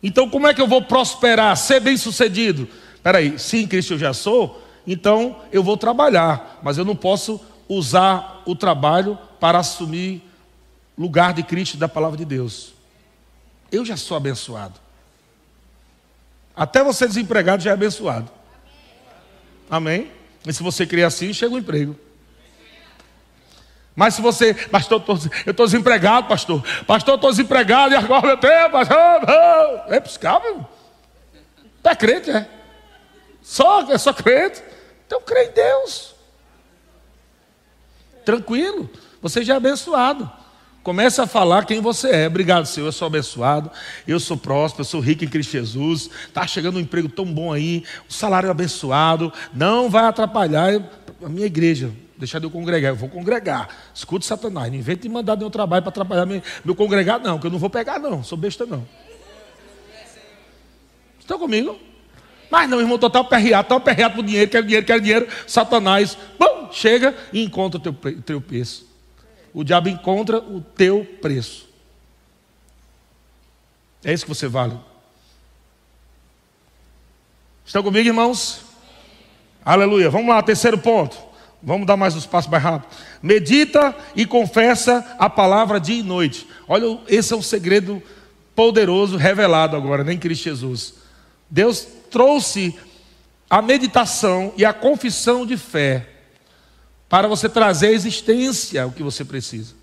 Então, como é que eu vou prosperar, ser bem-sucedido? Peraí, se em Cristo eu já sou, então eu vou trabalhar, mas eu não posso usar o trabalho para assumir lugar de Cristo da palavra de Deus. Eu já sou abençoado. Até você desempregado já é abençoado. Amém? E se você crer assim, chega o um emprego. Mas se você, pastor, eu estou desempregado, pastor. Pastor, estou desempregado e agora meu Deus, pastor. Não. É buscar, meu. Tu é crente, é? Só, é só crente. Então crê em Deus. Tranquilo. Você já é abençoado. Comece a falar quem você é. Obrigado, Senhor. Eu sou abençoado. Eu sou próspero. Eu sou rico em Cristo Jesus. Está chegando um emprego tão bom aí. O salário é abençoado. Não vai atrapalhar a minha igreja deixar de eu congregar, eu vou congregar. Escute Satanás, não invente de mandar meu trabalho para atrapalhar meu, meu congregar, não, que eu não vou pegar, não, sou besta, não. Estão comigo? Mas não, irmão, total perreado, total perreado por dinheiro, quero dinheiro, quero dinheiro. Satanás, bom, chega e encontra o teu, teu preço. O diabo encontra o teu preço. É isso que você vale. Estão comigo, irmãos? Aleluia. Vamos lá, terceiro ponto. Vamos dar mais uns passos mais rápido. Medita e confessa a palavra dia e noite. Olha, esse é um segredo poderoso revelado agora, nem Cristo Jesus. Deus trouxe a meditação e a confissão de fé para você trazer à existência o que você precisa.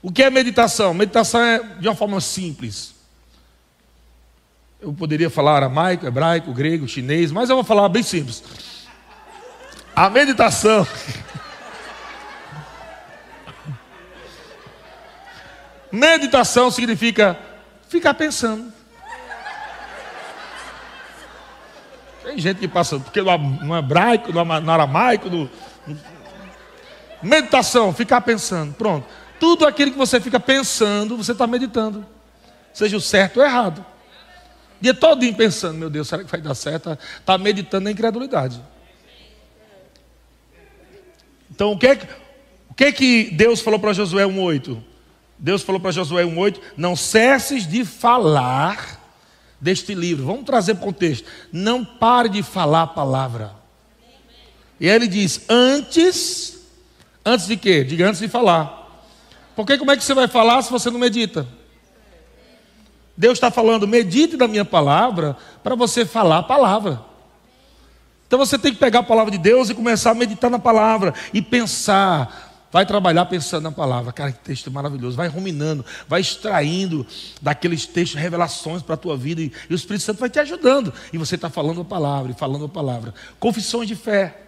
O que é meditação? Meditação é de uma forma simples. Eu poderia falar aramaico, hebraico, grego, chinês, mas eu vou falar bem simples. A meditação. Meditação significa ficar pensando. Tem gente que passa, porque no hebraico, no aramaico, no, meditação, ficar pensando. Pronto. Tudo aquilo que você fica pensando, você está meditando. Seja o certo ou errado. Dia todo pensando, meu Deus, será que vai dar certo? Está meditando na incredulidade. Então, o que é que, o que, é que Deus falou para Josué 1,8? Deus falou para Josué 1,8: Não cesses de falar deste livro. Vamos trazer para o contexto. Não pare de falar a palavra. E ele diz: Antes, antes de quê? Diga antes de falar. Porque como é que você vai falar se você não medita? Deus está falando, medite da minha palavra para você falar a palavra. Então você tem que pegar a palavra de Deus e começar a meditar na palavra e pensar. Vai trabalhar pensando na palavra. Cara, que texto maravilhoso. Vai ruminando, vai extraindo daqueles textos revelações para a tua vida. E, e o Espírito Santo vai te ajudando. E você está falando a palavra e falando a palavra. Confissões de fé.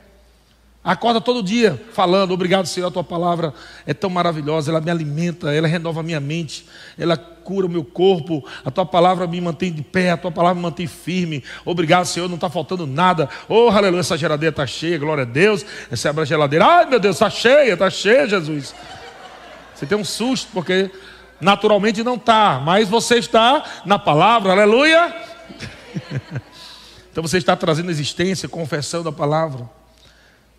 Acorda todo dia falando, obrigado Senhor, a tua palavra é tão maravilhosa, ela me alimenta, ela renova a minha mente, ela cura o meu corpo, a tua palavra me mantém de pé, a tua palavra me mantém firme. Obrigado Senhor, não está faltando nada. Oh, aleluia, essa geladeira está cheia, glória a Deus. Essa é a geladeira, ai meu Deus, está cheia, está cheia, Jesus. Você tem um susto, porque naturalmente não está, mas você está na palavra, aleluia. <laughs> então você está trazendo existência, confessando a palavra.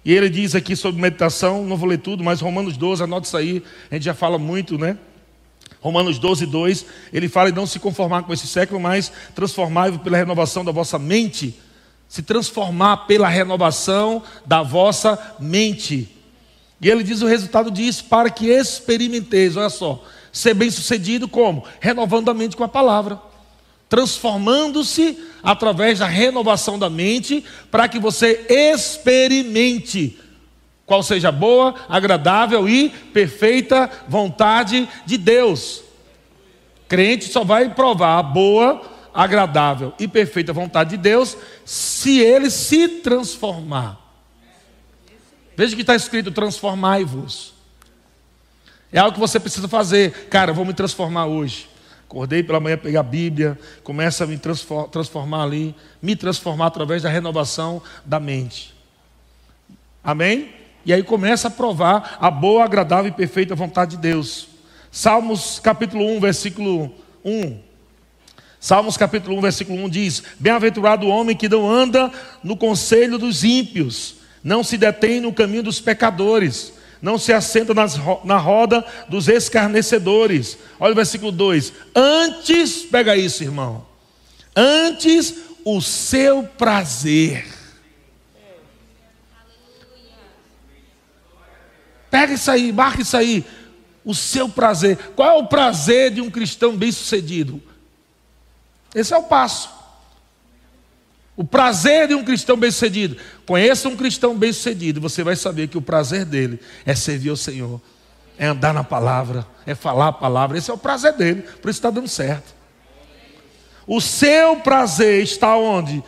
E ele diz aqui sobre meditação, não vou ler tudo, mas Romanos 12, anote isso aí, a gente já fala muito, né? Romanos 12, 2, ele fala em não se conformar com esse século, mas transformar pela renovação da vossa mente. Se transformar pela renovação da vossa mente. E ele diz o resultado disso, para que experimenteis, olha só, ser bem sucedido como? Renovando a mente com a palavra transformando-se através da renovação da mente, para que você experimente qual seja a boa, agradável e perfeita vontade de Deus. Crente só vai provar a boa, agradável e perfeita vontade de Deus se ele se transformar. Veja que está escrito: transformai-vos. É algo que você precisa fazer. Cara, vou me transformar hoje. Acordei pela manhã, pegar a Bíblia, começa a me transformar ali, me transformar através da renovação da mente. Amém? E aí começa a provar a boa, agradável e perfeita vontade de Deus. Salmos capítulo 1, versículo 1. Salmos capítulo 1, versículo 1 diz: Bem-aventurado o homem que não anda no conselho dos ímpios, não se detém no caminho dos pecadores não se assenta nas, na roda dos escarnecedores. Olha o versículo 2: Antes, pega isso, irmão. Antes o seu prazer. Pega isso aí, marca isso aí. O seu prazer. Qual é o prazer de um cristão bem-sucedido? Esse é o passo. O prazer de um cristão bem-sucedido. Conheça um cristão bem-sucedido, você vai saber que o prazer dele é servir ao Senhor, é andar na palavra, é falar a palavra. Esse é o prazer dele, por isso está dando certo. O seu prazer está onde?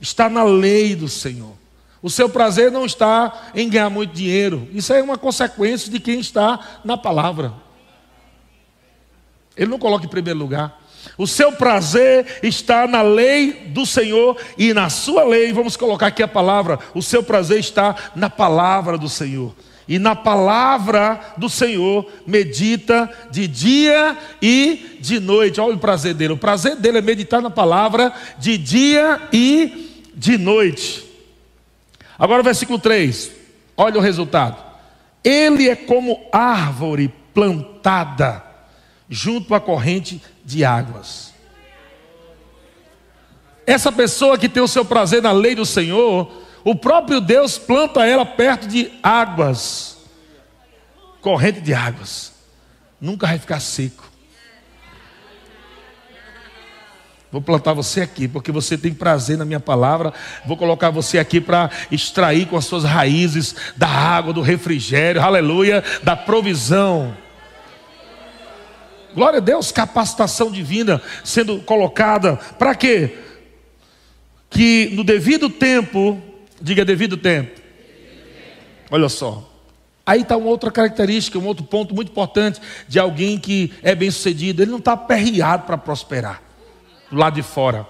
Está na lei do Senhor. O seu prazer não está em ganhar muito dinheiro. Isso é uma consequência de quem está na palavra. Ele não coloca em primeiro lugar. O seu prazer está na lei do Senhor e na sua lei, vamos colocar aqui a palavra, o seu prazer está na palavra do Senhor. E na palavra do Senhor medita de dia e de noite. Olha o prazer dele. O prazer dele é meditar na palavra de dia e de noite. Agora o versículo 3. Olha o resultado. Ele é como árvore plantada junto à corrente de águas. Essa pessoa que tem o seu prazer na lei do Senhor, o próprio Deus planta ela perto de águas, corrente de águas, nunca vai ficar seco. Vou plantar você aqui, porque você tem prazer na minha palavra. Vou colocar você aqui para extrair com as suas raízes da água, do refrigério, aleluia, da provisão. Glória a Deus, capacitação divina sendo colocada. Para quê? Que no devido tempo, diga devido tempo. Olha só. Aí está uma outra característica, um outro ponto muito importante de alguém que é bem sucedido. Ele não está aperreado para prosperar do lado de fora.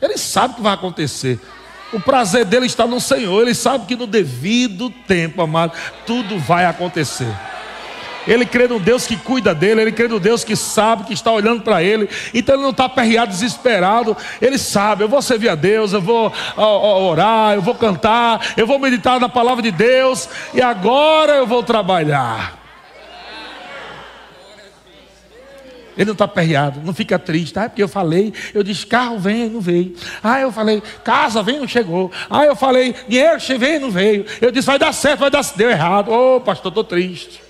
Ele sabe o que vai acontecer. O prazer dele está no Senhor. Ele sabe que no devido tempo, amado, tudo vai acontecer. Ele crê no Deus que cuida dele, ele crê no Deus que sabe, que está olhando para ele. Então ele não está aperreado, desesperado. Ele sabe, eu vou servir a Deus, eu vou orar, eu vou cantar, eu vou meditar na palavra de Deus, e agora eu vou trabalhar. Ele não está aperreado, não fica triste. Ah, porque eu falei, eu disse, carro vem, não veio. Ah, eu falei, casa vem, não chegou. Ah, eu falei, dinheiro vem, não veio. Eu disse, vai dar certo, vai dar deu errado. Ô, oh, pastor, estou triste.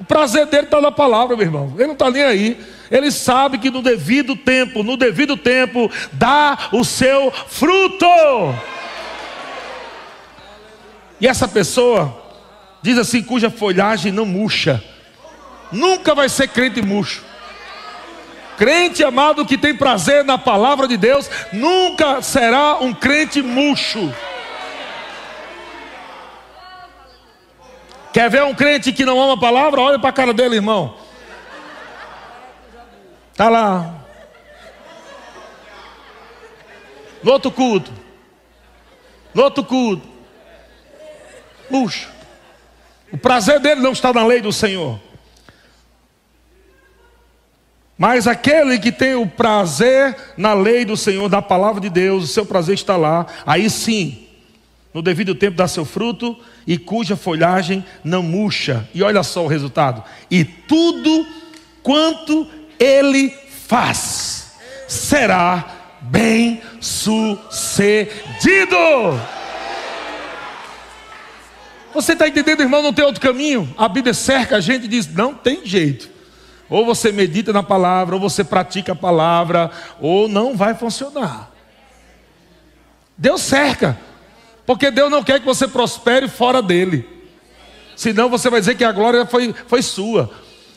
O prazer dele está na palavra, meu irmão. Ele não está nem aí. Ele sabe que no devido tempo, no devido tempo, dá o seu fruto. E essa pessoa diz assim, cuja folhagem não murcha, nunca vai ser crente murcho. Crente amado que tem prazer na palavra de Deus, nunca será um crente murcho. Quer ver um crente que não ama a palavra? Olha para a cara dele, irmão. Está lá. No outro culto. No outro culto. Puxa. O prazer dele não está na lei do Senhor. Mas aquele que tem o prazer na lei do Senhor, da palavra de Deus, o seu prazer está lá, aí sim, no devido tempo dá seu fruto e cuja folhagem não murcha. E olha só o resultado. E tudo quanto ele faz será bem sucedido. Você está entendendo, irmão? Não tem outro caminho. A Bíblia cerca a gente e diz: não tem jeito. Ou você medita na palavra, ou você pratica a palavra, ou não vai funcionar. Deus cerca. Porque Deus não quer que você prospere fora dele. Senão você vai dizer que a glória foi, foi sua.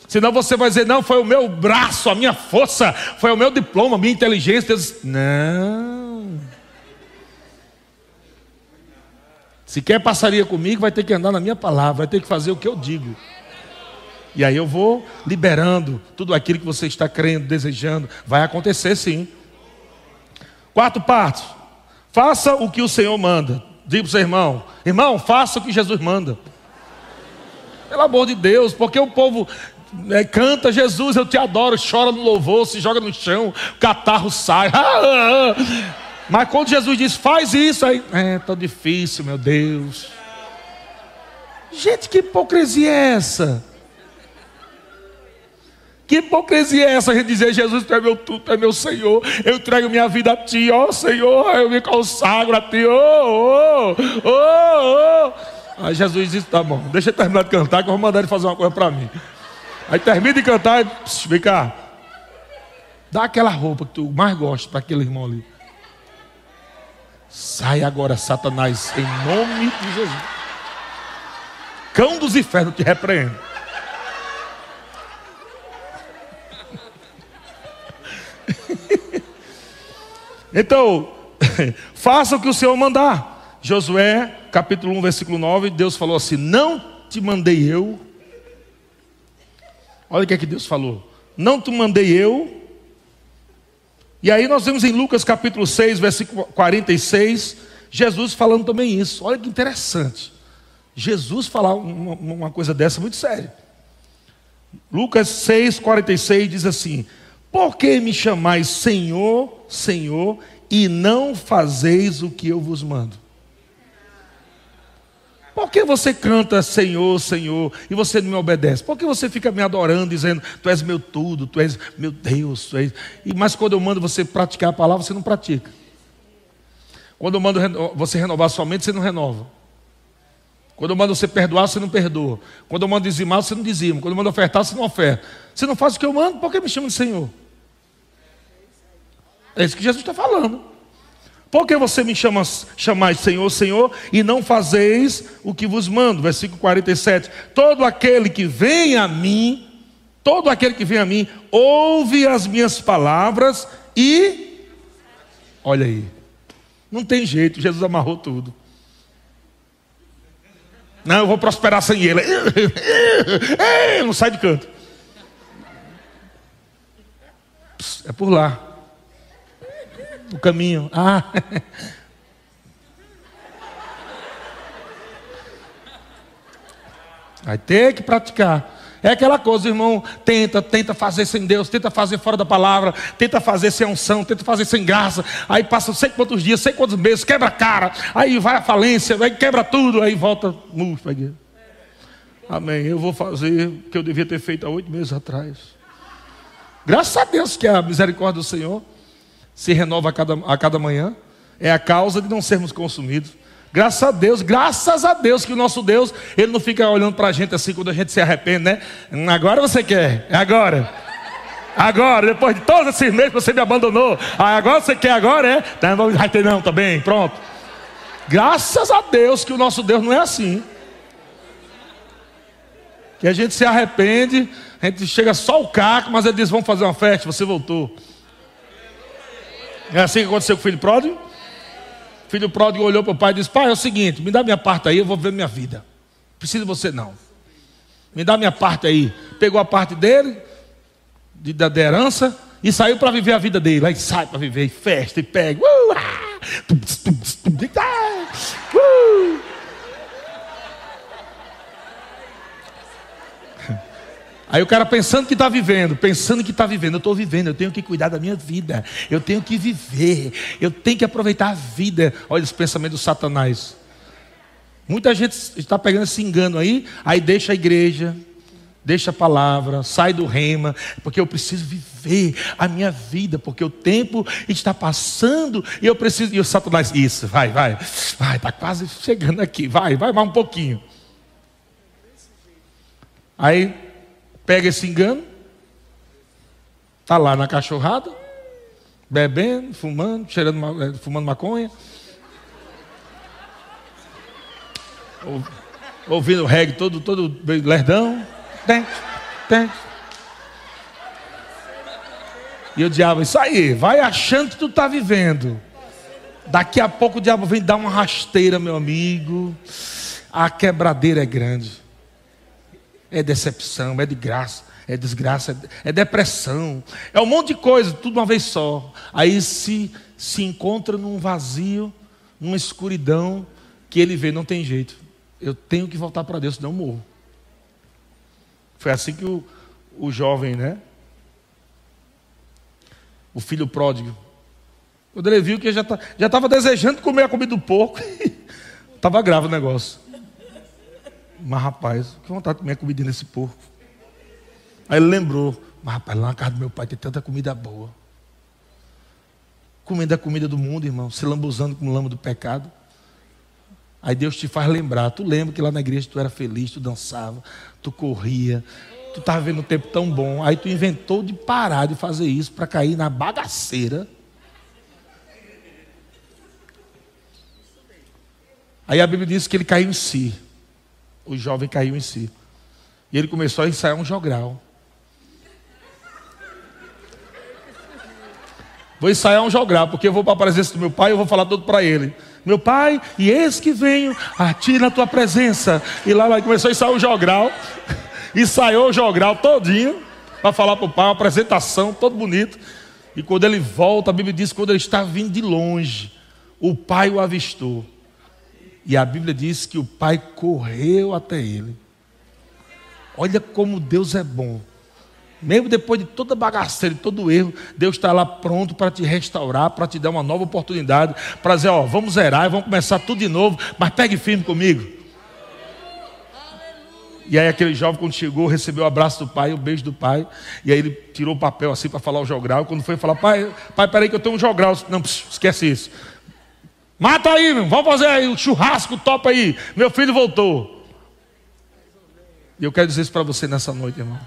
Senão você vai dizer, não, foi o meu braço, a minha força, foi o meu diploma, a minha inteligência. Deus, não. Se quer passaria comigo, vai ter que andar na minha palavra, vai ter que fazer o que eu digo. E aí eu vou liberando tudo aquilo que você está crendo, desejando. Vai acontecer sim. Quarto passo. Faça o que o Senhor manda. Diga para o seu irmão: irmão, faça o que Jesus manda. Pelo amor de Deus, porque o povo é, canta Jesus, eu te adoro, chora no louvor, se joga no chão, catarro sai. <laughs> Mas quando Jesus diz, faz isso, aí, é tão difícil, meu Deus. Gente, que hipocrisia é essa? Que hipocrisia é essa? Gente dizer, Jesus, tu é meu tudo, tu é meu Senhor, eu entrego minha vida a ti, ó oh, Senhor, eu me consagro a ti, oh, oh, oh. Aí Jesus disse, tá bom, deixa eu terminar de cantar, que eu vou mandar ele fazer uma coisa para mim. Aí termina de cantar e, vem cá, dá aquela roupa que tu mais gosta para aquele irmão ali. Sai agora, Satanás, em nome de Jesus. Cão dos infernos te repreende. Então, <laughs> faça o que o Senhor mandar. Josué, capítulo 1, versículo 9, Deus falou assim: Não te mandei eu. Olha o que é que Deus falou. Não te mandei eu. E aí nós vemos em Lucas capítulo 6, versículo 46, Jesus falando também isso. Olha que interessante. Jesus falar uma, uma coisa dessa muito séria. Lucas 6, 46 diz assim: por que me chamais Senhor, Senhor, e não fazeis o que eu vos mando? Por que você canta Senhor, Senhor, e você não me obedece? Por que você fica me adorando, dizendo, Tu és meu tudo, Tu és meu Deus, tu és... E, mas quando eu mando você praticar a palavra, você não pratica. Quando eu mando você renovar sua mente, você não renova. Quando eu mando você perdoar, você não perdoa. Quando eu mando dizimar, você não dizima. Quando eu mando ofertar, você não oferta. Você não faz o que eu mando, por que me chama de Senhor? É isso que Jesus está falando. Por que você me chama, chamais Senhor, Senhor, e não fazeis o que vos mando? Versículo 47. Todo aquele que vem a mim, Todo aquele que vem a mim, ouve as minhas palavras e. Olha aí. Não tem jeito, Jesus amarrou tudo. Não, eu vou prosperar sem ele. <laughs> Não sai de canto. É por lá. O caminho. Ah. <laughs> Vai ter que praticar. É aquela coisa, irmão, tenta, tenta fazer sem Deus, tenta fazer fora da palavra, tenta fazer sem unção, tenta fazer sem graça. Aí passa sei quantos dias, sei quantos meses, quebra a cara, aí vai a falência, aí quebra tudo, aí volta, murcho, Amém. Eu vou fazer o que eu devia ter feito há oito meses atrás. Graças a Deus que a misericórdia do Senhor se renova a cada, a cada manhã. É a causa de não sermos consumidos. Graças a Deus, graças a Deus que o nosso Deus, Ele não fica olhando para a gente assim quando a gente se arrepende, né? Hum, agora você quer, agora. Agora, depois de todos esses meses você me abandonou, ah, agora você quer, agora é? Não, não vai ter não também, pronto. Graças a Deus que o nosso Deus não é assim. Que a gente se arrepende, a gente chega só o caco, mas ele diz: vamos fazer uma festa, você voltou. É assim que aconteceu com o filho pródigo? Filho pródigo olhou para o pai e disse: Pai, é o seguinte, me dá minha parte aí, eu vou ver minha vida. Preciso de você não. Me dá minha parte aí. Pegou a parte dele, de, da, da herança, e saiu para viver a vida dele. Aí sai para viver, e festa, e pega. Uh, ah, uh. Aí o cara pensando que está vivendo, pensando que está vivendo, eu estou vivendo, eu tenho que cuidar da minha vida, eu tenho que viver, eu tenho que aproveitar a vida. Olha esse pensamento do Satanás. Muita gente está pegando esse engano aí, aí deixa a igreja, deixa a palavra, sai do rema, porque eu preciso viver a minha vida, porque o tempo está passando e eu preciso. E o Satanás, isso, vai, vai, vai, está quase chegando aqui, vai, vai mais um pouquinho. Aí pega esse engano, está lá na cachorrada, bebendo, fumando, cheirando, eh, fumando maconha, ouvindo reggae todo, todo lerdão, tem, tem. E o diabo, isso aí, vai achando que tu está vivendo. Daqui a pouco o diabo vem dar uma rasteira, meu amigo. A quebradeira é grande é decepção, é de graça, é desgraça, é depressão, é um monte de coisa, tudo uma vez só. Aí se, se encontra num vazio, numa escuridão, que ele vê, não tem jeito. Eu tenho que voltar para Deus, senão eu morro. Foi assim que o, o jovem, né? O filho pródigo. Quando ele viu que já tá, estava desejando comer a comida do porco, <laughs> estava grave o negócio. Mas rapaz, que vontade de comer comida nesse porco. Aí ele lembrou, mas rapaz, lá na casa do meu pai tem tanta comida boa. Comendo a comida do mundo, irmão, se lambuzando com o lama do pecado. Aí Deus te faz lembrar. Tu lembra que lá na igreja tu era feliz, tu dançava, tu corria, tu estava vendo um tempo tão bom. Aí tu inventou de parar de fazer isso para cair na bagaceira. Aí a Bíblia diz que ele caiu em si o jovem caiu em si. E ele começou a ensaiar um jogral. Vou ensaiar um jogral, porque eu vou para a presença do meu pai e vou falar tudo para ele. Meu pai, e eis que venho a ti na tua presença. E lá ele começou a ensaiar um jogral. Ensaiou o jogral todinho para falar para o pai, uma apresentação, todo bonito. E quando ele volta, a Bíblia diz quando ele está vindo de longe, o pai o avistou. E a Bíblia diz que o pai correu até ele. Olha como Deus é bom. Mesmo depois de toda bagaceira, de todo erro, Deus está lá pronto para te restaurar, para te dar uma nova oportunidade, para dizer, ó, vamos zerar, vamos começar tudo de novo, mas pegue firme comigo. E aí aquele jovem quando chegou, recebeu o abraço do pai, o beijo do pai, e aí ele tirou o papel assim para falar o jogral, quando foi falar, pai, pai, peraí que eu tenho um jogral, não, esquece isso. Mata aí, meu. vamos fazer aí o churrasco top aí. Meu filho voltou. E eu quero dizer isso para você nessa noite, irmão.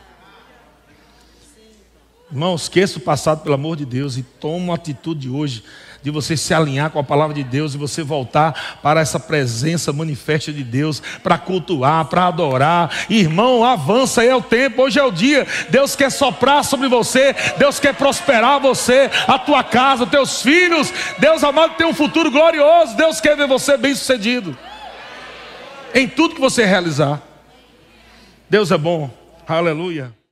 Irmão, esqueça o passado, pelo amor de Deus, e toma uma atitude hoje de você se alinhar com a palavra de Deus e você voltar para essa presença manifesta de Deus, para cultuar, para adorar. Irmão, avança é o tempo, hoje é o dia. Deus quer soprar sobre você, Deus quer prosperar você, a tua casa, teus filhos. Deus amado tem um futuro glorioso. Deus quer ver você bem-sucedido em tudo que você realizar. Deus é bom. Aleluia.